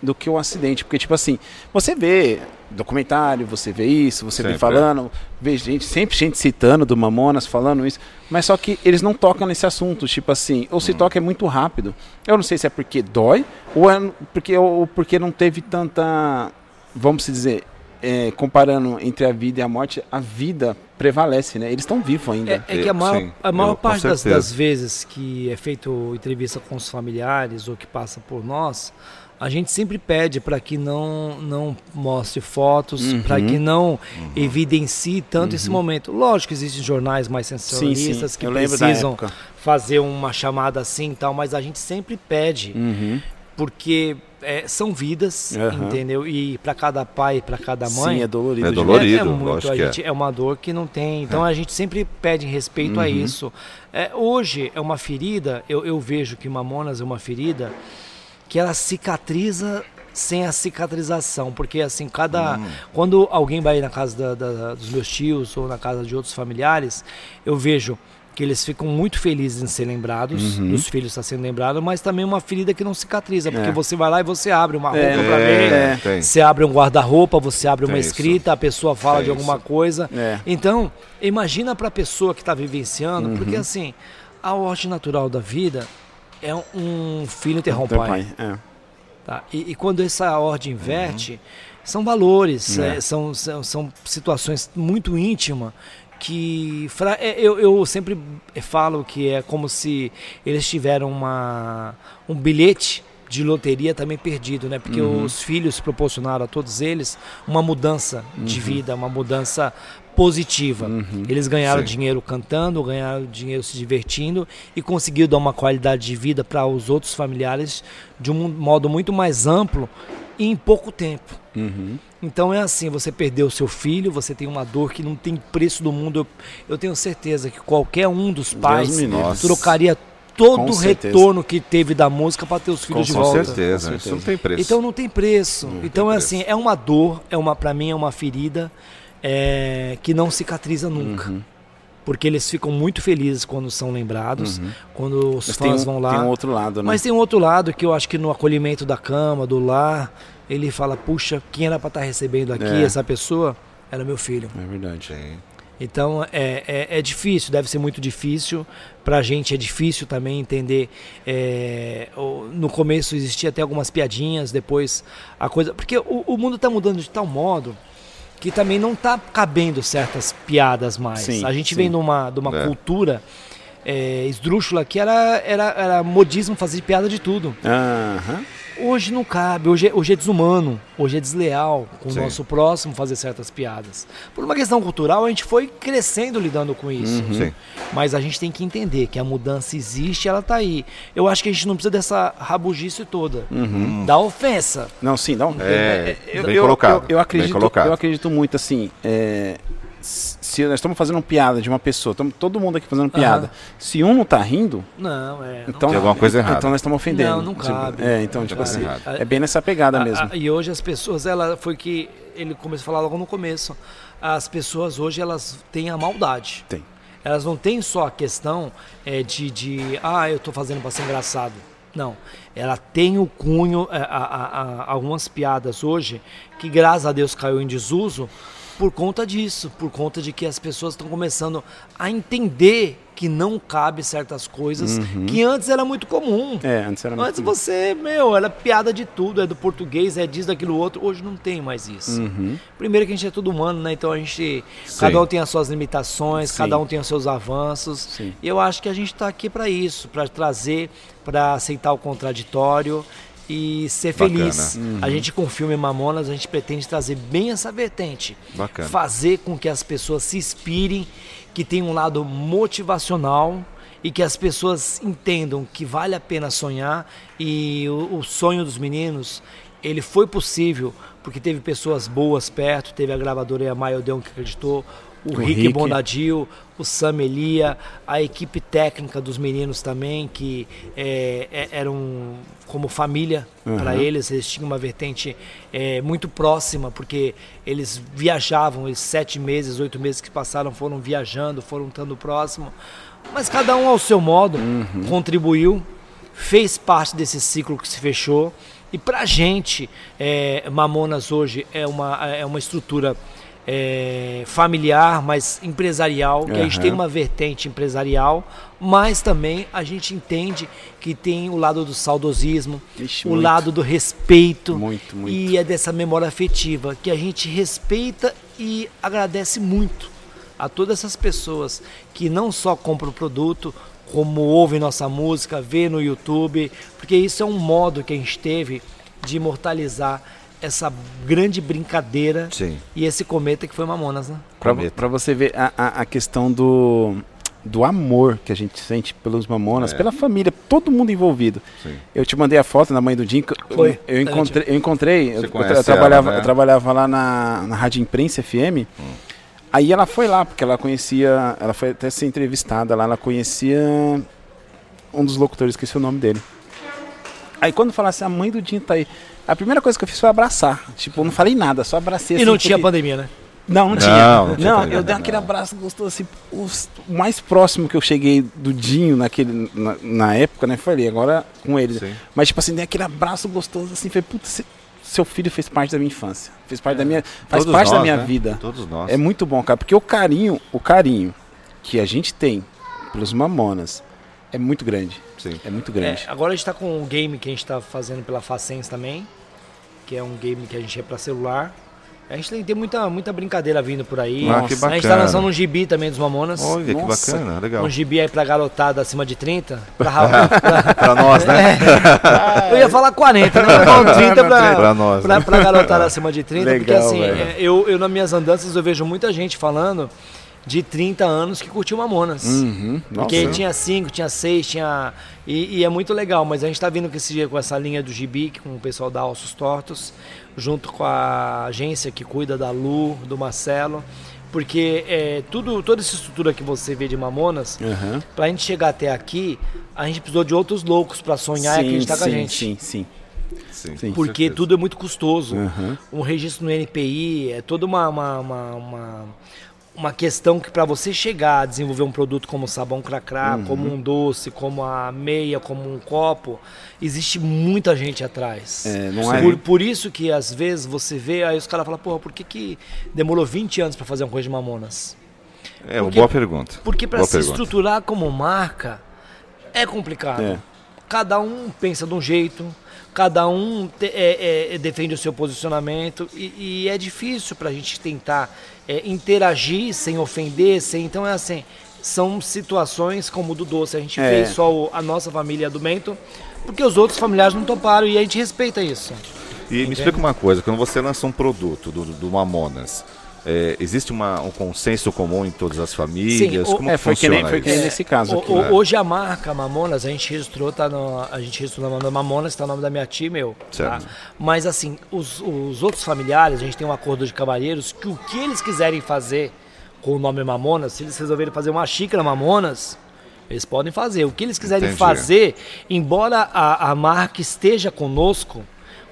do que o acidente. Porque, tipo assim, você vê documentário, você vê isso, você sempre. vê falando, vê gente, sempre gente citando do Mamonas, falando isso, mas só que eles não tocam nesse assunto, tipo assim, ou se hum. toca é muito rápido. Eu não sei se é porque dói, ou é porque, ou porque não teve tanta, vamos dizer, é, comparando entre a vida e a morte, a vida prevalece, né? Eles estão vivos ainda. É, é, que a maior, Sim, a maior parte das, das, vezes que é feito entrevista com os familiares ou que passa por nós, a gente sempre pede para que não, não mostre fotos, uhum. para que não uhum. evidencie tanto uhum. esse momento. Lógico que existem jornais mais sensacionalistas sim, sim. que Eu precisam fazer uma chamada assim e tal, mas a gente sempre pede, uhum. porque é, são vidas, entendeu? E para cada pai, para cada mãe. Sim, é dolorido. É dolorido, é, é muito, a gente, é. é. uma dor que não tem. Então é. a gente sempre pede respeito a uhum. isso. É, hoje é uma ferida, eu, eu vejo que Mamonas é uma ferida que ela cicatriza sem a cicatrização, porque assim, cada hum. quando alguém vai na casa da, da, dos meus tios ou na casa de outros familiares, eu vejo que eles ficam muito felizes em ser lembrados, uhum. dos filhos estar sendo lembrados, mas também uma ferida que não cicatriza, porque é. você vai lá e você abre uma roupa é, para ver, é, você abre um guarda-roupa, você abre uma escrita, isso. a pessoa fala tem de alguma isso. coisa. É. Então, imagina para a pessoa que está vivenciando, uhum. porque assim, a ordem natural da vida é um filho interrompe pai. É. Tá? E, e, quando essa ordem inverte, uhum. são valores, é. É, são, são, são, situações muito íntimas que é, eu, eu sempre falo que é como se eles tiveram uma, um bilhete de loteria também perdido, né? Porque uhum. os filhos proporcionaram a todos eles uma mudança uhum. de vida, uma mudança positiva. Uhum, Eles ganharam sim. dinheiro cantando, ganharam dinheiro se divertindo e conseguiram dar uma qualidade de vida para os outros familiares de um modo muito mais amplo e em pouco tempo. Então é assim, você perdeu o seu filho, você tem uma dor que não tem preço do mundo. Eu, eu tenho certeza que qualquer um dos pais trocaria todo o retorno que teve da música para ter os filhos com, de volta. Com certeza, isso não tem preço. Então não tem preço. Não então tem é preço. assim, é uma dor, é uma para mim é uma ferida é, que não cicatriza nunca. Uhum. Porque eles ficam muito felizes quando são lembrados, uhum. quando os Mas fãs um, vão lá. Tem um outro lado, né? Mas tem um outro lado que eu acho que no acolhimento da cama, do lar, ele fala: puxa, quem era para estar tá recebendo aqui, é. essa pessoa, era meu filho. É verdade. É. Então é, é, é, difícil, deve ser muito difícil. Para a gente é difícil também entender. É, no começo existia até algumas piadinhas, depois a coisa. Porque o, o mundo está mudando de tal modo que também não está cabendo certas piadas mais. Sim, a gente sim. vem numa, de uma é. cultura é, esdrúxula que era, era, era modismo fazer piada de tudo. Uhum. Hoje não cabe, hoje é, hoje é desumano, hoje é desleal com Sim. o nosso próximo fazer certas piadas. Por uma questão cultural, a gente foi crescendo lidando com isso. Uhum. Mas a gente tem que entender que a mudança existe ela está aí. Eu acho que a gente não precisa dessa rabugice toda. Uhum. Da ofensa. Não, sim, não. É, é, eu, bem eu, colocado. Eu, eu acredito, eu acredito muito assim. É, se nós estamos fazendo piada de uma pessoa, estamos todo mundo aqui fazendo piada. Uhum. Se um não está rindo, não, é, então tem alguma coisa errada. Então nós estamos ofendendo. Não, não cabe. É, então tipo assim, é bem nessa pegada a, mesmo. A, e hoje as pessoas, ela foi que ele começou a falar logo no começo. As pessoas hoje elas têm a maldade. Tem. Elas não têm só a questão é, de, de ah, eu estou fazendo para ser engraçado. Não, ela tem o cunho, é, a, a, algumas piadas hoje que graças a Deus caiu em desuso, por conta disso, por conta de que as pessoas estão começando a entender que não cabe certas coisas uhum. que antes era muito comum. É, antes era muito Antes você, meu, era piada de tudo, é do português, é disso, daquilo outro. Hoje não tem mais isso. Uhum. Primeiro que a gente é todo humano, né? Então a gente. Sim. Cada um tem as suas limitações, Sim. cada um tem os seus avanços. Sim. E eu acho que a gente está aqui para isso, para trazer, para aceitar o contraditório e ser Bacana. feliz. Uhum. A gente com o filme Mamonas, a gente pretende trazer bem essa vertente. Bacana. Fazer com que as pessoas se inspirem, que tenha um lado motivacional e que as pessoas entendam que vale a pena sonhar e o, o sonho dos meninos ele foi possível porque teve pessoas boas perto, teve a gravadora e a Maiodeon que acreditou, o, O Rick, Rick. Bonadil, o Sam Elia, a equipe técnica dos meninos também, que é, é- eram como família para eles, eles tinham uma vertente é, muito próxima, porque eles viajavam, esses sete meses, oito meses que passaram foram viajando, foram estando próximo, mas cada um ao seu modo contribuiu, fez parte desse ciclo que se fechou. E pra gente, é, Mamonas hoje é uma, é uma estrutura é, familiar, mas empresarial, que a gente tem uma vertente empresarial, mas também a gente entende que tem o lado do saudosismo, Ixi, o muito. lado do respeito Muito, muito. e é dessa memória afetiva que a gente respeita e agradece muito a todas essas pessoas que não só compram o produto, como ouvem nossa música, vê no YouTube, porque isso é um modo que a gente teve de imortalizar essa grande brincadeira Sim. e esse cometa que foi Mamonas, né? Pra você ver a, a, a questão do, do amor que a gente sente pelos Mamonas, É. pela família, todo mundo envolvido. Sim. Eu te mandei a foto da mãe do Jim. que eu- Foi. Eu, encontrei, eu encontrei, eu, eu trabalhava, ela, né? eu trabalhava lá na, na Rádio Imprensa FM. Aí ela foi lá, porque ela conhecia, ela foi até ser entrevistada lá, ela conhecia um dos locutores, esqueci o nome dele. Aí quando falasse, a mãe do Jim tá aí. A primeira coisa que eu fiz foi abraçar. Tipo, eu não falei nada, só abracei E assim, não tinha porque- pandemia, né? não, não Não, tinha. não Não, tinha pandemia, eu dei não. aquele abraço gostoso assim. os- O mais próximo que eu cheguei do Dinho naquele, na, na época, né? Falei, agora com ele. Sim. Mas, tipo assim, dei aquele abraço gostoso assim. Falei, puta, se- seu filho fez parte da minha infância. Fez parte da minha. Faz Todos parte da nós, minha né? vida. Todos nós. É muito bom, cara. Porque o carinho, o carinho que a gente tem pelos Mamonas é muito grande. Sim. É muito É, grande. agora a gente tá com um game que a gente tá fazendo pela Facens também, que é um game que a gente é pra celular. A gente tem, tem muita, muita brincadeira vindo por aí. Ah, que A gente tá bacana. lançando um gibi também dos Mamonas. Olha, Nossa. que bacana, legal. Um gibi aí pra garotada acima de 30. [LAUGHS] Pra, ra- [LAUGHS] [LAUGHS] pra- Pra nós, né? eu ia falar 40, né? Não, 30 pra, Pra nós, pra, né? pra garotada acima de 30. porque Legal, assim, velho. é, eu, eu nas minhas andanças eu vejo muita gente falando de 30 anos que curtiu Mamonas. Uhum. Porque Nossa. tinha 5, tinha 6, tinha. E, e é muito legal, mas a gente tá vindo com, esse, com essa linha do Gibi, com o pessoal da Ossos Tortos, junto com a agência que cuida da Lu, do Marcelo. Porque é, tudo, toda essa estrutura que você vê de Mamonas, Aham. pra gente chegar até aqui, a gente precisou de outros loucos pra sonhar e acreditar com a sim, gente. sim, sim. Sim, Sim. Porque tudo é muito custoso. Aham. Um registro no NPI é toda uma, uma, uma, uma, uma questão que para você chegar a desenvolver um produto como sabão cracrá, Uhum. como um doce, como a meia, como um copo, existe muita gente atrás. É, não é- por, por isso que às vezes você vê, aí os caras falam, porra, por que, que demorou 20 anos para fazer uma coisa de mamonas? É uma Porque- boa pergunta. Porque para se pergunta. estruturar como marca é complicado. É. Cada um pensa de um jeito, cada um te- é- é- defende o seu posicionamento e, e é difícil para a gente tentar é, interagir sem ofender, sem então é assim. São situações como o do doce. A gente É. fez só o- a nossa família do Mento, porque os outros familiares não toparam e a gente respeita isso. E me explica uma coisa, quando você lança um produto do, do Mamonas, é, existe uma, um consenso comum em todas as famílias? o- Como É, que foi que nem, funciona foi que nem nesse caso O- aqui. o- né? Hoje a marca Mamonas, a gente registrou, tá no, a gente registrou na Mamonas, tá o nome da minha tia e meu. tá? Certo. Mas assim, os, os outros familiares, a gente tem um acordo de cavalheiros que o que eles quiserem fazer com o nome Mamonas, se eles resolverem fazer uma xícara Mamonas, eles podem fazer. O que eles quiserem Entendi. fazer, embora a, a marca esteja conosco,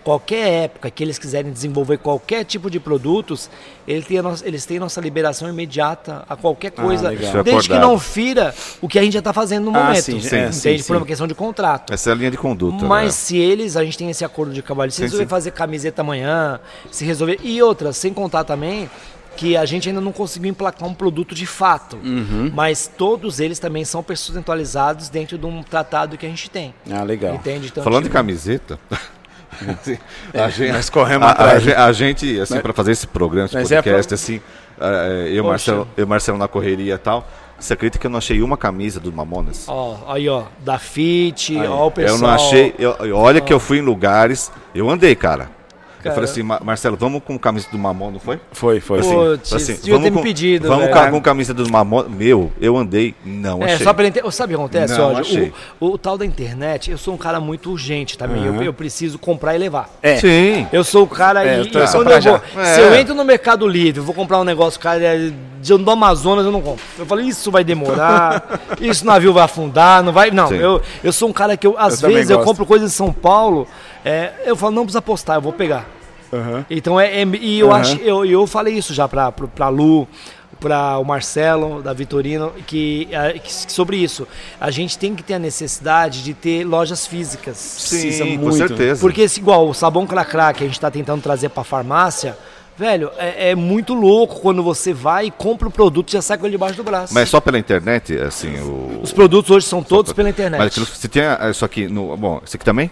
qualquer época que eles quiserem desenvolver qualquer tipo de produtos, ele tem a nossa- eles têm nossa liberação imediata a qualquer coisa, legal. Isso é desde que não fira o que a gente já está fazendo no Ah, momento. sim, sim, entende? sim, Por uma questão de contrato. Essa é a linha de conduta. Mas né? se eles, a gente tem esse acordo de trabalho, se resolver sim. fazer camiseta amanhã, se resolver. E outra, sem contar também que a gente ainda não conseguiu emplacar um produto de fato. Uhum. Mas todos eles também são percentualizados dentro de um tratado que a gente tem. Ah, legal. Entende? Então, Falando de tipo, camiseta. [LAUGHS] [LAUGHS] a gente, nós corremos a, a atrás. gen- a gente, assim, para fazer esse programa, esse Mas é podcast, assim, eh, eu, Poxa. Marcelo, eu Marcelo na correria e tal. Você acredita que eu não achei uma camisa do Mamonas? Ó, aí ó, da Fit, ó o pessoal. Eu não achei. eu- olha que eu fui em lugares. Eu andei, cara. Eu Cara. falei assim, "Ma- Marcelo, vamos com camisa do Mamon, não foi? Foi, foi. Assim. Putz, devia ter me com, pedido, Vamos velho. com, camisa do Mamon. Meu, eu andei, não É, achei. só pra ele ter... Sabe o que acontece, Não, Jorge? achei. O, o tal da internet, eu sou um cara muito urgente também. Eu, Uhum. eu preciso comprar e levar. É. Sim. Eu sou o cara É, e, eu tô e quando eu vou, já. se É. eu entro no Mercado Livre, vou comprar um negócio, cara, é do Amazonas eu não compro. Eu falei, isso vai demorar, [LAUGHS] isso navio vai afundar, não vai. Não, Sim. eu, eu sou um cara que eu, às Eu vezes eu compro coisas em São Paulo, é, eu falo, não precisa postar, eu vou pegar. Aham. Então é, é- e eu Aham. acho, eu, eu falei isso já pra, pra, pra Lu, pra o Marcelo, da Vitorino, que, que sobre isso. A gente tem que ter a necessidade de ter lojas físicas. Precisa Sim, com muito. certeza. Porque esse, igual o sabão cracrá que a gente está tentando trazer para farmácia, velho, é, é muito louco quando você vai e compra o produto e já sai com ele debaixo do braço. Mas só pela internet, assim, o... Os produtos hoje são todos pela internet. Mas se tem isso aqui no... Bom, isso aqui também?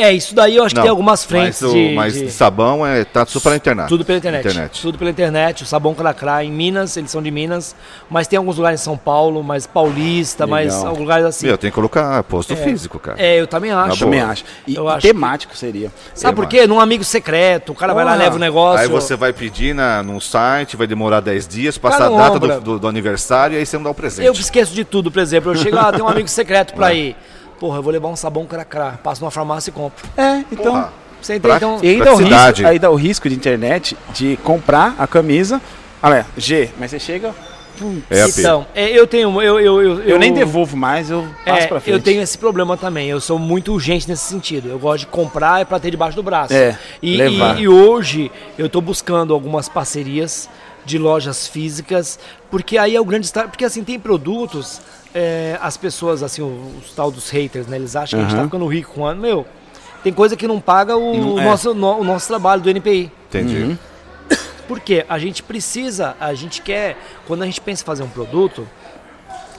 É, isso daí eu acho que Não, tem algumas frentes mas, o- de, mas de- sabão é, tá tudo pela internet. Tudo pela internet. Internet. Tudo pela internet. O sabão cracrá em Minas, eles são de Minas, mas tem alguns lugares em São Paulo, mais paulista, Legal. mais alguns lugares assim. Meu, tem que colocar posto físico, cara. É, eu também acho. Eu também acho. E, Eu acho temático seria. Sabe por quê? Num amigo secreto, o cara vai lá, leva o negócio. Aí você vai pedir na, num site, vai demorar 10 dias, passa a data do, do- do aniversário e aí você não dá o presente. Eu esqueço de tudo, por exemplo. Eu chego lá, tem um amigo secreto pra [LAUGHS] ir. Porra, eu vou levar um sabão cracrá. Passo numa farmácia e compro. É, então. Porra. Você entende? Pra- Então, E ainda, o risco, dá o risco de internet de comprar a camisa. Olha, G, mas você chega. pum, É a então é, eu tenho. Eu, eu, eu, eu nem devolvo mais, eu passo É, pra frente. eu tenho esse problema também. Eu sou muito urgente nesse sentido. Eu gosto de comprar pra ter debaixo do braço. É, e, levar. e- e hoje eu tô buscando algumas parcerias de lojas físicas, porque aí é o grande. Porque assim, tem produtos, é, as pessoas, assim, os, tal dos haters, né? Eles acham que a gente tá ficando rico com ano. Meu, tem coisa que não paga o, Não- é. nosso, no- o nosso trabalho do NPI. Entendi. Uhum. Porque a gente precisa, a gente quer, quando a gente pensa em fazer um produto,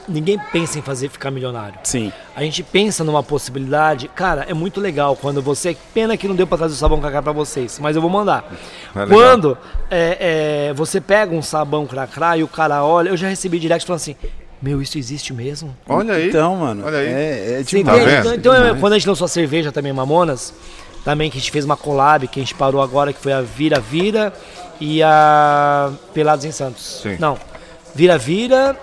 ninguém pensa em fazer ficar milionário. Sim. A gente pensa numa possibilidade, cara, é muito legal quando você. Pena que não deu pra trazer o sabão cracrá pra vocês, mas eu vou mandar. É quando é, é, você pega um sabão cracrá e o cara olha, eu já recebi direct falando assim: Meu, isso existe mesmo? Olha aí. Então, mano. Olha aí. É, é demais. vendo? Então, então, é, Demais. quando a gente lançou a cerveja também, Mamonas, também que a gente fez uma collab, que a gente parou agora, que foi a Vira Vira e a Pelados em Santos. Sim. Não. Vira Vira.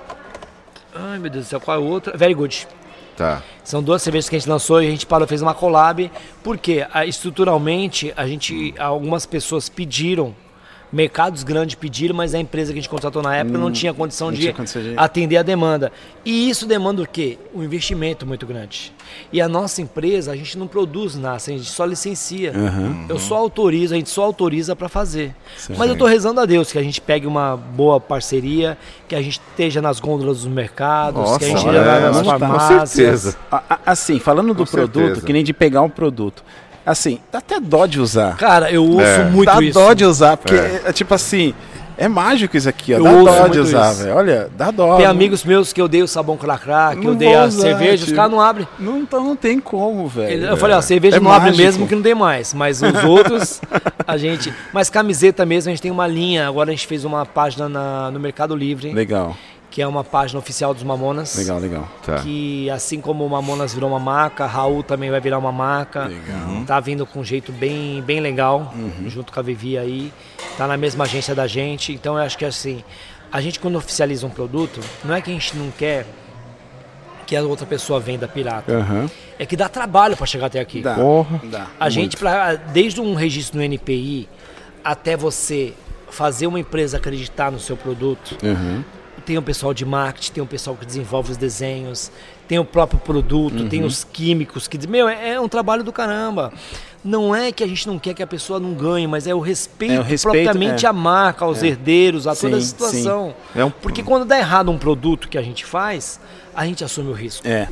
Ai meu Deus do céu, qual é a outra? Very Good. Tá. São duas cervejas que a gente lançou e a gente parou, fez uma collab, porque ah, estruturalmente a gente, algumas pessoas pediram, mercados grandes pediram, mas a empresa que a gente contratou na época não tinha condição não de tinha condição de- atender a demanda. E isso demanda o quê? Um investimento muito grande. E a nossa empresa, a gente não produz nada, a gente só licencia. Aham. Eu só autorizo, a gente só autoriza para fazer. Certo. Mas eu tô rezando a Deus que a gente pegue uma boa parceria, que a gente esteja nas gôndolas dos mercados, Nossa, que a gente esteja nas tá, com farmácias. certeza. Assim, falando do Com produto, certeza. que nem de pegar um produto. Assim, dá até dó de usar. Cara, eu ouço É. muito dá isso. dó de usar, porque É. é. tipo assim, é mágico isso aqui, ó. Eu dá dó de usar, velho. Olha, dá dó. Tem não- amigos meus que eu dei o sabão cracrá, que Não eu dei a usar, cerveja, os tio. caras não abrem. Não, então não tem como, velho. Eu falei, ó, cerveja É não abre mágico. mesmo que não tem mais. Mas os [LAUGHS] outros, a gente. Mas camiseta mesmo, a gente tem uma linha. Agora a gente fez uma página na- no Mercado Livre, Legal, que é uma página oficial dos Mamonas. legal, legal. Tá. Que assim como o Mamonas virou uma marca, Raul também vai virar uma marca. Legal. Tá vindo com um jeito bem, bem legal, Uhum. junto com a Vivi aí. Tá na mesma agência da gente. Então eu acho que assim, a gente quando oficializa um produto, não é que a gente não quer que a outra pessoa venda pirata. Aham. É que dá trabalho para chegar até aqui. Dá. Porra. Dá. A gente, pra, desde um registro no NPI até você fazer uma empresa acreditar no seu produto, Aham. Tem o pessoal de marketing, tem o pessoal que desenvolve os desenhos, tem o próprio produto, tem os químicos que meu, é, é um trabalho do caramba. Não é que a gente não quer que a pessoa não ganhe, mas é o respeito, É o respeito, propriamente é. à marca, aos herdeiros, a toda a Sim, situação. É um- Porque quando dá errado um produto que a gente faz, a gente assume o risco. É.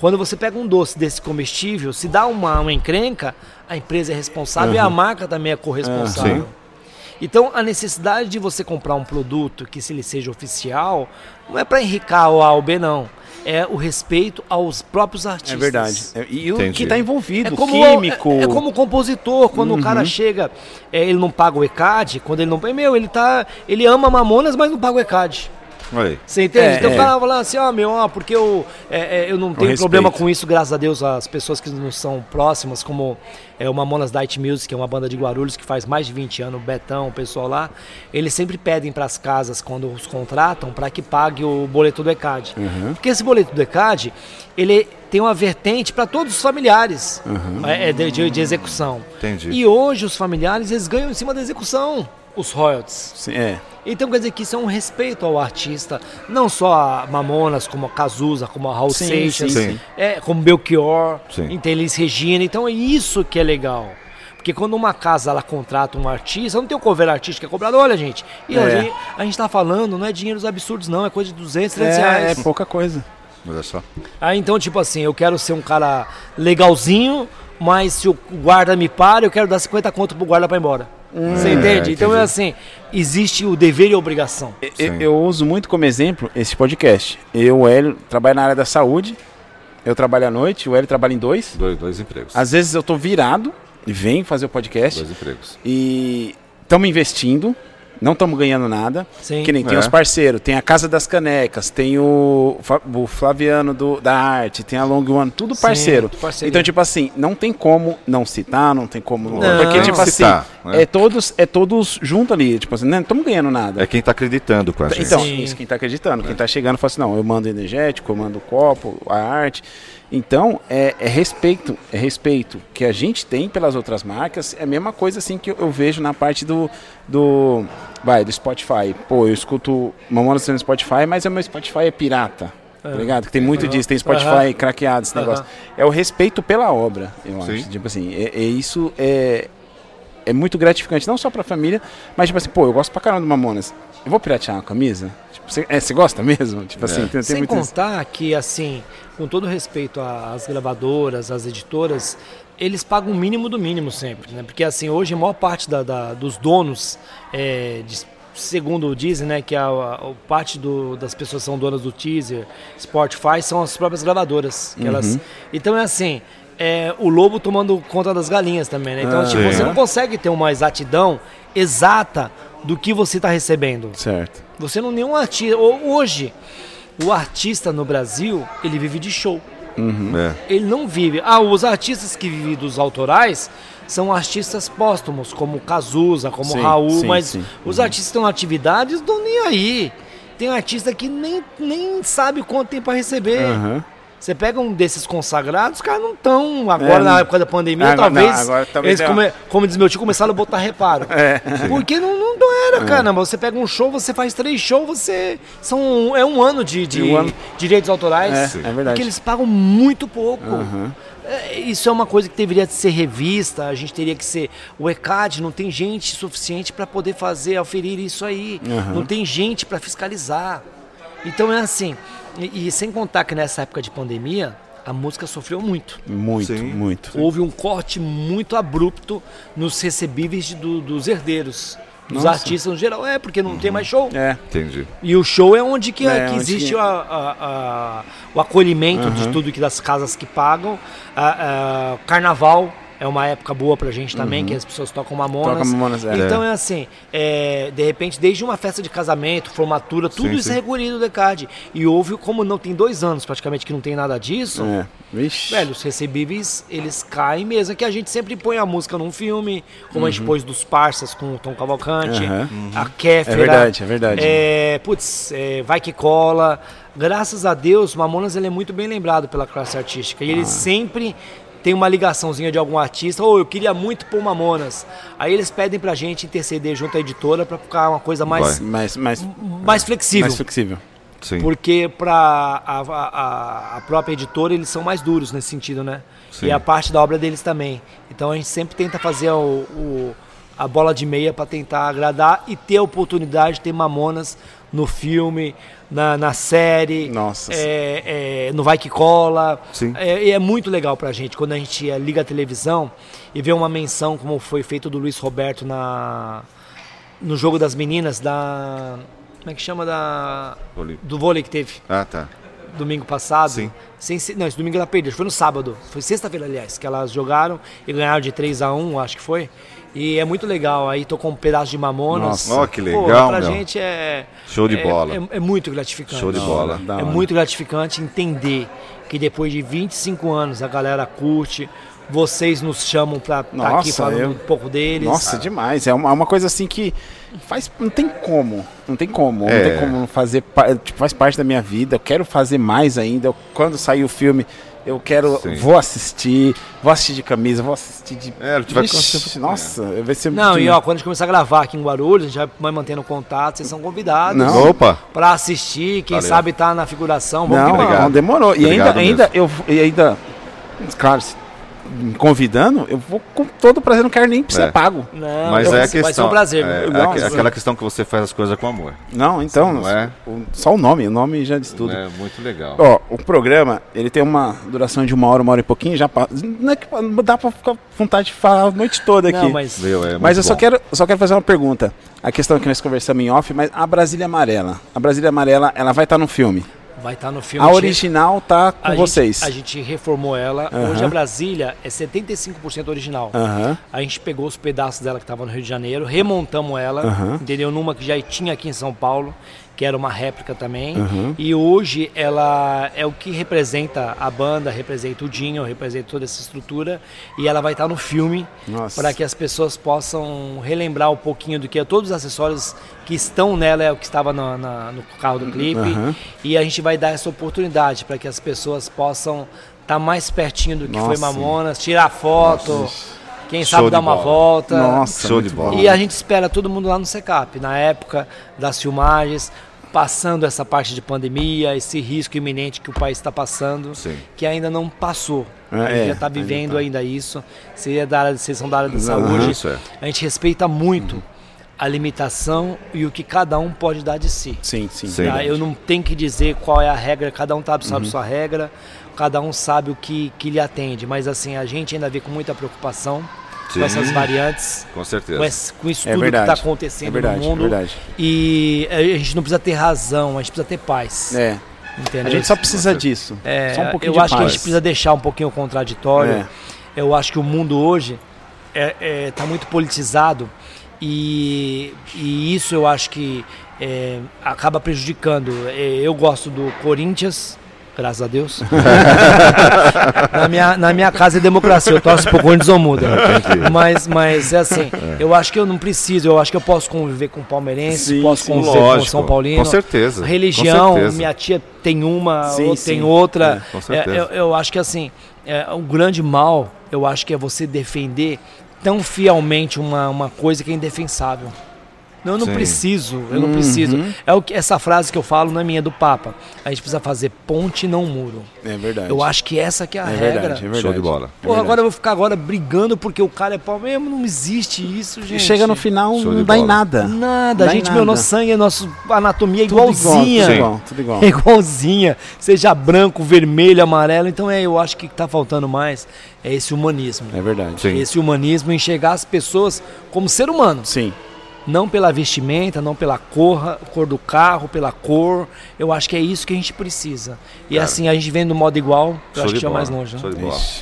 Quando você pega um doce desse comestível, se dá uma, uma encrenca, a empresa é responsável e a marca também é corresponsável. Sim. Então, a necessidade de você comprar um produto que se ele seja oficial, não é para enricar o A ou B, não. É o respeito aos próprios artistas. É verdade. É, E o Entendi. que tá envolvido, É como, químico. é, é como o compositor, quando o cara chega, é, ele não paga o ECAD, quando ele não. Meu, ele tá. Ele ama Mamonas, mas não paga o ECAD. Aí. Você entende? É, então é. o cara fala assim, ó, meu, ó, porque eu, é, é, eu não tenho problema com isso, graças a Deus, as pessoas que não são próximas, como é, o Mamonas Diet Music, que é uma banda de Guarulhos que faz mais de 20 anos, o Betão, o pessoal lá, eles sempre pedem para as casas, quando os contratam, para que pague o boleto do ECAD. Porque esse boleto do ECAD, ele tem uma vertente para todos os familiares é, é, de, de- de execução. Entendi. E hoje os familiares, eles ganham em cima da execução. os royalties. Sim, é. Então quer dizer que isso é um respeito ao artista, não só a Mamonas, como a Cazuza, como a Raul Sim, Seixas, sim, sim. É, como Belchior, Sim. então Elis Regina. Então é isso que é legal. Porque quando uma casa ela contrata um artista, não tem o cover artista que é cobrado, olha gente, e É. hoje a gente tá falando, não é dinheiros absurdos não, é coisa de 200, 300 É, é reais. pouca coisa. Olha só. Aí então, tipo assim, eu quero ser um cara legalzinho, mas se o guarda me para, eu quero dar 50 conto pro guarda pra ir embora. Você entende? Então é assim, existe o dever e a obrigação. Eu, eu uso muito como exemplo esse podcast. Eu, o Hélio, trabalho na área da saúde. Eu trabalho à noite, o Hélio trabalha em dois. Dois, dois empregos. Às vezes eu tô virado e venho fazer o podcast. Dois empregos. E estamos investindo, não estamos ganhando nada. Sim. Que nem tem É. os parceiros, tem a Casa das Canecas, tem o, o Flaviano do, da Arte, tem a Long One, tudo Sim, parceiro. tudo parceria. Então, tipo assim, não tem como não citar, não tem como não. Não. porque, Tem tipo assim, citar, né? é, todos, é todos junto ali. Tipo assim, não estamos ganhando nada. É quem tá acreditando com a gente. Então, Sim. isso quem tá acreditando. Quem tá chegando fala assim, não, eu mando energético, eu mando copo, a arte. Então, é, é respeito, é respeito que a gente tem pelas outras marcas. É a mesma coisa assim que eu, eu vejo na parte do, do, vai, do Spotify. Pô, eu escuto Mamonas no Spotify, mas o meu Spotify é pirata. Tá ligado? Que tem muito disso, tem Spotify Aham. craqueado, esse negócio. É o respeito pela obra, eu Sim. acho. Tipo assim, é, é isso é, é muito gratificante, não só pra família, mas tipo assim, pô, eu gosto pra caramba do Mamonas. Eu vou piratear uma camisa? Tipo, você, é, você gosta mesmo? Tipo assim, tem, tem Sem muito isso. contar que, assim, com todo respeito às gravadoras, às editoras, eles pagam o mínimo do mínimo sempre, né? Porque, assim, hoje a maior parte da, da- dos donos, é, de- segundo dizem, né, que a, a- a parte do- das pessoas que são donas do teaser, Spotify, são as próprias gravadoras. Que elas, então, é assim, é, o lobo tomando conta das galinhas também, né? Então, Ah, tipo, sim. você não consegue ter uma exatidão exata do que você está recebendo. Certo. Você não nenhum artista. Hoje, o artista no Brasil, ele vive de show. É. Ele não vive. Ah, os artistas que vivem dos autorais são artistas póstumos, como Cazuza, como Sim, Raul, sim, mas sim. os artistas que estão em atividades não nem aí. Tem artista que nem, nem sabe quanto tem para receber. Aham. Você pega um desses consagrados, os caras não estão. Agora, É, na época da pandemia, Agora- talvez, não, agora talvez eles, é- come- como diz meu tio, começaram a botar reparo. [LAUGHS] É. Porque não, não, não era, caramba. Você pega um show, você faz três shows, você. São, é um ano de, de Um ano. direitos autorais. É, é verdade. Porque eles pagam muito pouco. É, Isso é uma coisa que deveria ser revista, a gente teria que ser. O ECAD não tem gente suficiente para poder fazer, aferir isso aí. Aham. Não tem gente para fiscalizar. Então é assim. E, e sem contar que nessa época de pandemia, a música sofreu muito. Muito, Sim. muito. Houve um corte muito abrupto nos recebíveis de- do- dos herdeiros. Dos Nossa. artistas no geral. É, porque não tem mais show. É. Entendi. E o show é onde que, É, que onde existe que- a- a- a- o acolhimento de Aham. tudo que das casas que pagam. A- a- carnaval é uma época boa pra gente também, que as pessoas tocam mamonas. Toca Mamonas, é. Então é assim, é, de repente, desde uma festa de casamento, formatura, tudo Sim, isso sim. é regularizado do ECAD. E houve, como não tem dois anos praticamente que não tem nada disso, É. Velho, os recebíveis, eles caem mesmo. É que a gente sempre põe a música num filme, como a gente pôs dos Parsas com o Tom Cavalcante, Uhum. A Kéfera. É verdade, é verdade. É, putz, é, Vai Que Cola. Graças a Deus, Mamonas ele é muito bem lembrado pela classe artística. E Ah. ele sempre tem uma ligaçãozinha de algum artista. Ou eu queria muito pôr Mamonas. Aí eles pedem pra gente interceder junto à editora pra ficar uma coisa mais, Vai. Mais, mais, mais flexível. mais flexível. Sim. Porque para a, a, a própria editora eles são mais duros nesse sentido, né? Sim. E a parte da obra deles também. Então a gente sempre tenta fazer o, o- a bola de meia para tentar agradar e ter a oportunidade de ter Mamonas no filme, na, na série, Nossa. é, é, no Vai Que Cola. Sim. É, e é muito legal pra gente quando a gente liga a televisão e vê uma menção como foi feito do Luiz Roberto na, no jogo das meninas da. Como é que chama? Da, Vôlei. do vôlei que teve Ah, tá. domingo passado. Sim. Sem não, esse domingo ela perdeu, foi no sábado. Foi sexta-feira, aliás, que elas jogaram e ganharam de 3 a 1 acho que foi. E é muito legal. Aí tocou um pedaço de mamonas. Nossa, ó, que Pô, legal, pra meu. gente é. Show de é- bola. É, é muito gratificante. Show de bola. É hora. muito gratificante entender que depois de 25 anos a galera curte vocês nos chamam pra estar aqui Nossa, falando eu- um pouco deles. Nossa, demais. É uma, é uma coisa assim que faz. Não tem como. Não tem como. Não É. tem como fazer. Tipo, faz parte da minha vida. Eu quero fazer mais ainda. Eu- quando sair o filme, eu quero. Sim. Vou assistir. Vou assistir de camisa, vou assistir de. É, tu vai Vixe, nossa, vai ser Não, muito- e ó, quando a gente começar a gravar aqui em Guarulhos, a gente vai mantendo contato, vocês são convidados Não. Opa! pra assistir, quem Valeu. sabe tá na figuração. Vamos Não, não, demorou. E Obrigado ainda, ainda, eu, e ainda, claro, se me convidando, eu vou com todo prazer, não quero nem ser É. pago. Não, Mas vai é a ser- vai ser questão. um prazer. é, é aque- aquela questão que você faz as coisas com amor. Não, então, Não é? só o nome, o nome já diz tudo. É muito legal. Ó, o programa, ele tem uma duração de uma hora, uma hora e pouquinho, já passa. Não é que dá pra ficar com vontade de falar a noite toda aqui. Não, mas Meu, é Mas eu só quero, eu só quero fazer uma pergunta. A questão que nós conversamos em off, mas a Brasília Amarela. A Brasília Amarela, ela vai estar no filme. Vai estar no filme. A gente- original tá com a gente- vocês. a gente reformou ela. Hoje a Brasília é 75% original. A gente pegou os pedaços dela que estavam no Rio de Janeiro, remontamos ela, entendeu? Numa que já tinha aqui em São Paulo, que era uma réplica também. Aham. E hoje ela é o que representa a banda, representa o Dinho, representa toda essa estrutura. E ela vai estar no filme Nossa. para que as pessoas possam relembrar um pouquinho do que é. Todos os acessórios que estão nela é o que estava na- na- no carro do clipe. Aham. E a gente vai dar essa oportunidade para que as pessoas possam estar mais pertinho do que foi Nossa. Mamonas, tirar foto, quem Show sabe de dar uma bola. volta. Nossa, Show de bola. E a gente espera todo mundo lá no Secap, na época das filmagens, passando essa parte de pandemia, esse risco iminente que o país está passando, Sim. que ainda não passou. É, a gente é, já está ainda vivendo tá. ainda isso. Vocês, é da área, vocês são da área da Aham. saúde. Isso é. A gente respeita muito a limitação e o que cada um pode dar de si. Sim, sim. Sim. Tá? Eu não tenho que dizer qual é a regra, cada um tá, sabe sua regra, cada um sabe o que, que lhe atende. Mas assim, a gente ainda vê com muita preocupação Sim. com essas variantes, Com certeza. com, esse- com isso É tudo verdade. que está acontecendo É verdade, no mundo. é verdade. E a gente não precisa ter razão, a gente precisa ter paz. É. Entendeu? A gente só precisa disso. É, só um pouquinho eu de acho que a paz. gente precisa deixar um pouquinho o contraditório. É. Eu acho que o mundo hoje está muito politizado e, e isso eu acho que é, acaba prejudicando. É, Eu gosto do Corinthians, graças a Deus. [LAUGHS] na, minha, na minha casa é democracia, eu torço pro Corinthians ou muda. [LAUGHS] Mas, mas é assim, eu acho que eu não preciso, eu acho que eu posso conviver com o palmeirense, Sim, posso sim, conviver com o Lógico. São Paulino. Com certeza. Religião, Com certeza. minha tia tem uma, Sim, outra sim. tem outra. É, com É, certeza. eu, eu acho que assim, é, o grande mal, eu acho que é você defender tão fielmente uma, uma coisa que é indefensável. Não, eu não Sim. preciso, eu não Uhum. preciso. É o que essa frase que eu falo não é minha é do Papa. A gente precisa fazer ponte, não muro. É verdade. Eu acho que essa que é a é regra. verdade, é verdade. Show de bola. É Porra, verdade. agora eu vou ficar agora brigando porque o cara é palmeiras. Não existe isso, gente. Chega no final, Show não dá em nada. Nada, Dá em gente, meu, nada. nosso sangue, nossa anatomia é igualzinha. Tudo igual, tudo igual. [LAUGHS] É igualzinha, seja branco, vermelho, amarelo. Então é, eu acho que está faltando mais é esse humanismo. É verdade. Sim. Esse humanismo, enxergar as pessoas como ser humano. Sim. Não pela vestimenta, não pela cor, cor do carro, pela cor. Eu acho que é isso que a gente precisa. E Cara. assim, a gente vem do modo igual, eu acho de que é bola. mais longe. né?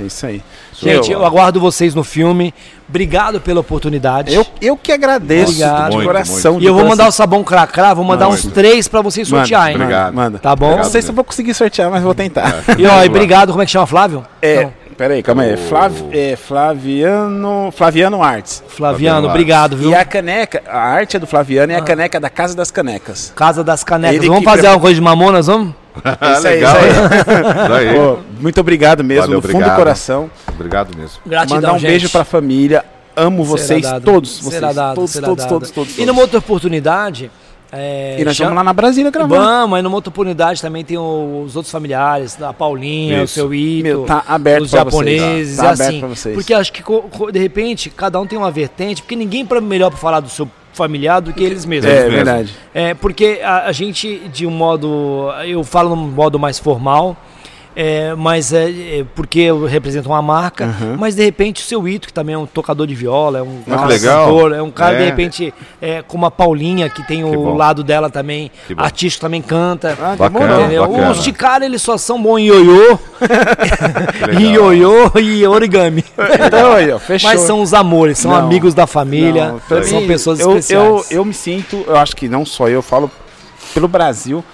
É isso aí. Gente, Eu- eu aguardo vocês no filme. Obrigado pela oportunidade. Eu, eu que agradeço Obrigado. de Muito, coração. e eu vou mandar o sabão cracrá, vou mandar uns Muito. três pra vocês Manda, sortearem. manda, Obrigado. Manda. Tá bom? Não sei se eu vou conseguir sortear, mas vou tentar. E ó, e obrigado, como é que chama, Flávio? É, Não, peraí, calma aí. Flav, é, Flaviano, Flaviano Arts. Flaviano, Flaviano obrigado, viu? E a caneca, a arte é do Flaviano e a caneca é da Casa das Canecas. Casa das Canecas. Ele vamos fazer pre- alguma coisa de mamonas, vamos? [LAUGHS] Ah, Isso aí, legal. [LAUGHS] isso aí. Pô, muito obrigado mesmo, Valeu, do fundo do obrigado. coração. Obrigado mesmo. Gratidão, Mandar um gente. beijo pra família. Amo Será vocês dado. todos. Vocês, Será dado, todos, será todos, dado. todos, todos, E todos. numa outra oportunidade... É, E nós chama- vamos lá na Brasília gravar. Vamos, aí numa outra oportunidade também tem os outros familiares, a Paulinha, Isso. o seu Ito, Meu, tá aberto os pra japoneses, vocês. Tá, é tá aberto assim. pra vocês. Porque acho que de repente cada um tem uma vertente, porque ninguém pra, melhor para falar do seu familiar do que eles mesmos. É, mesmo. verdade. É, porque a, a gente, de um modo. Eu falo num modo mais formal, é, mas é, é porque eu represento uma marca, Uhum. mas de repente o seu Ito, que também é um tocador de viola, é um cara legal. cantor, é um cara, de É. repente, é, como a Paulinha, que tem Que o bom. lado dela também, artístico também canta. Ah, Bacana. Entendeu? bacana. Os de cara, eles só são bons em ioiô, [LAUGHS] [LAUGHS] em ioiô e origami. Então aí, ó, fechou. Mas são os amores, são Não, amigos da família, Não, são mim, pessoas eu, especiais. Eu, eu me sinto, eu acho que não só eu, eu falo pelo Brasil,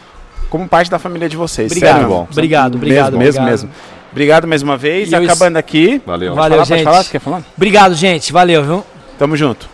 como parte da família de vocês. Obrigado, sério, bom. obrigado, obrigado, mesmo, mesmo, obrigado. mesmo. Obrigado mais uma vez. E eu Acabando aqui. Valeu. Valeu, Falar, gente. Pode falar? Você quer falar? Obrigado, gente. Valeu, viu? Tamo junto.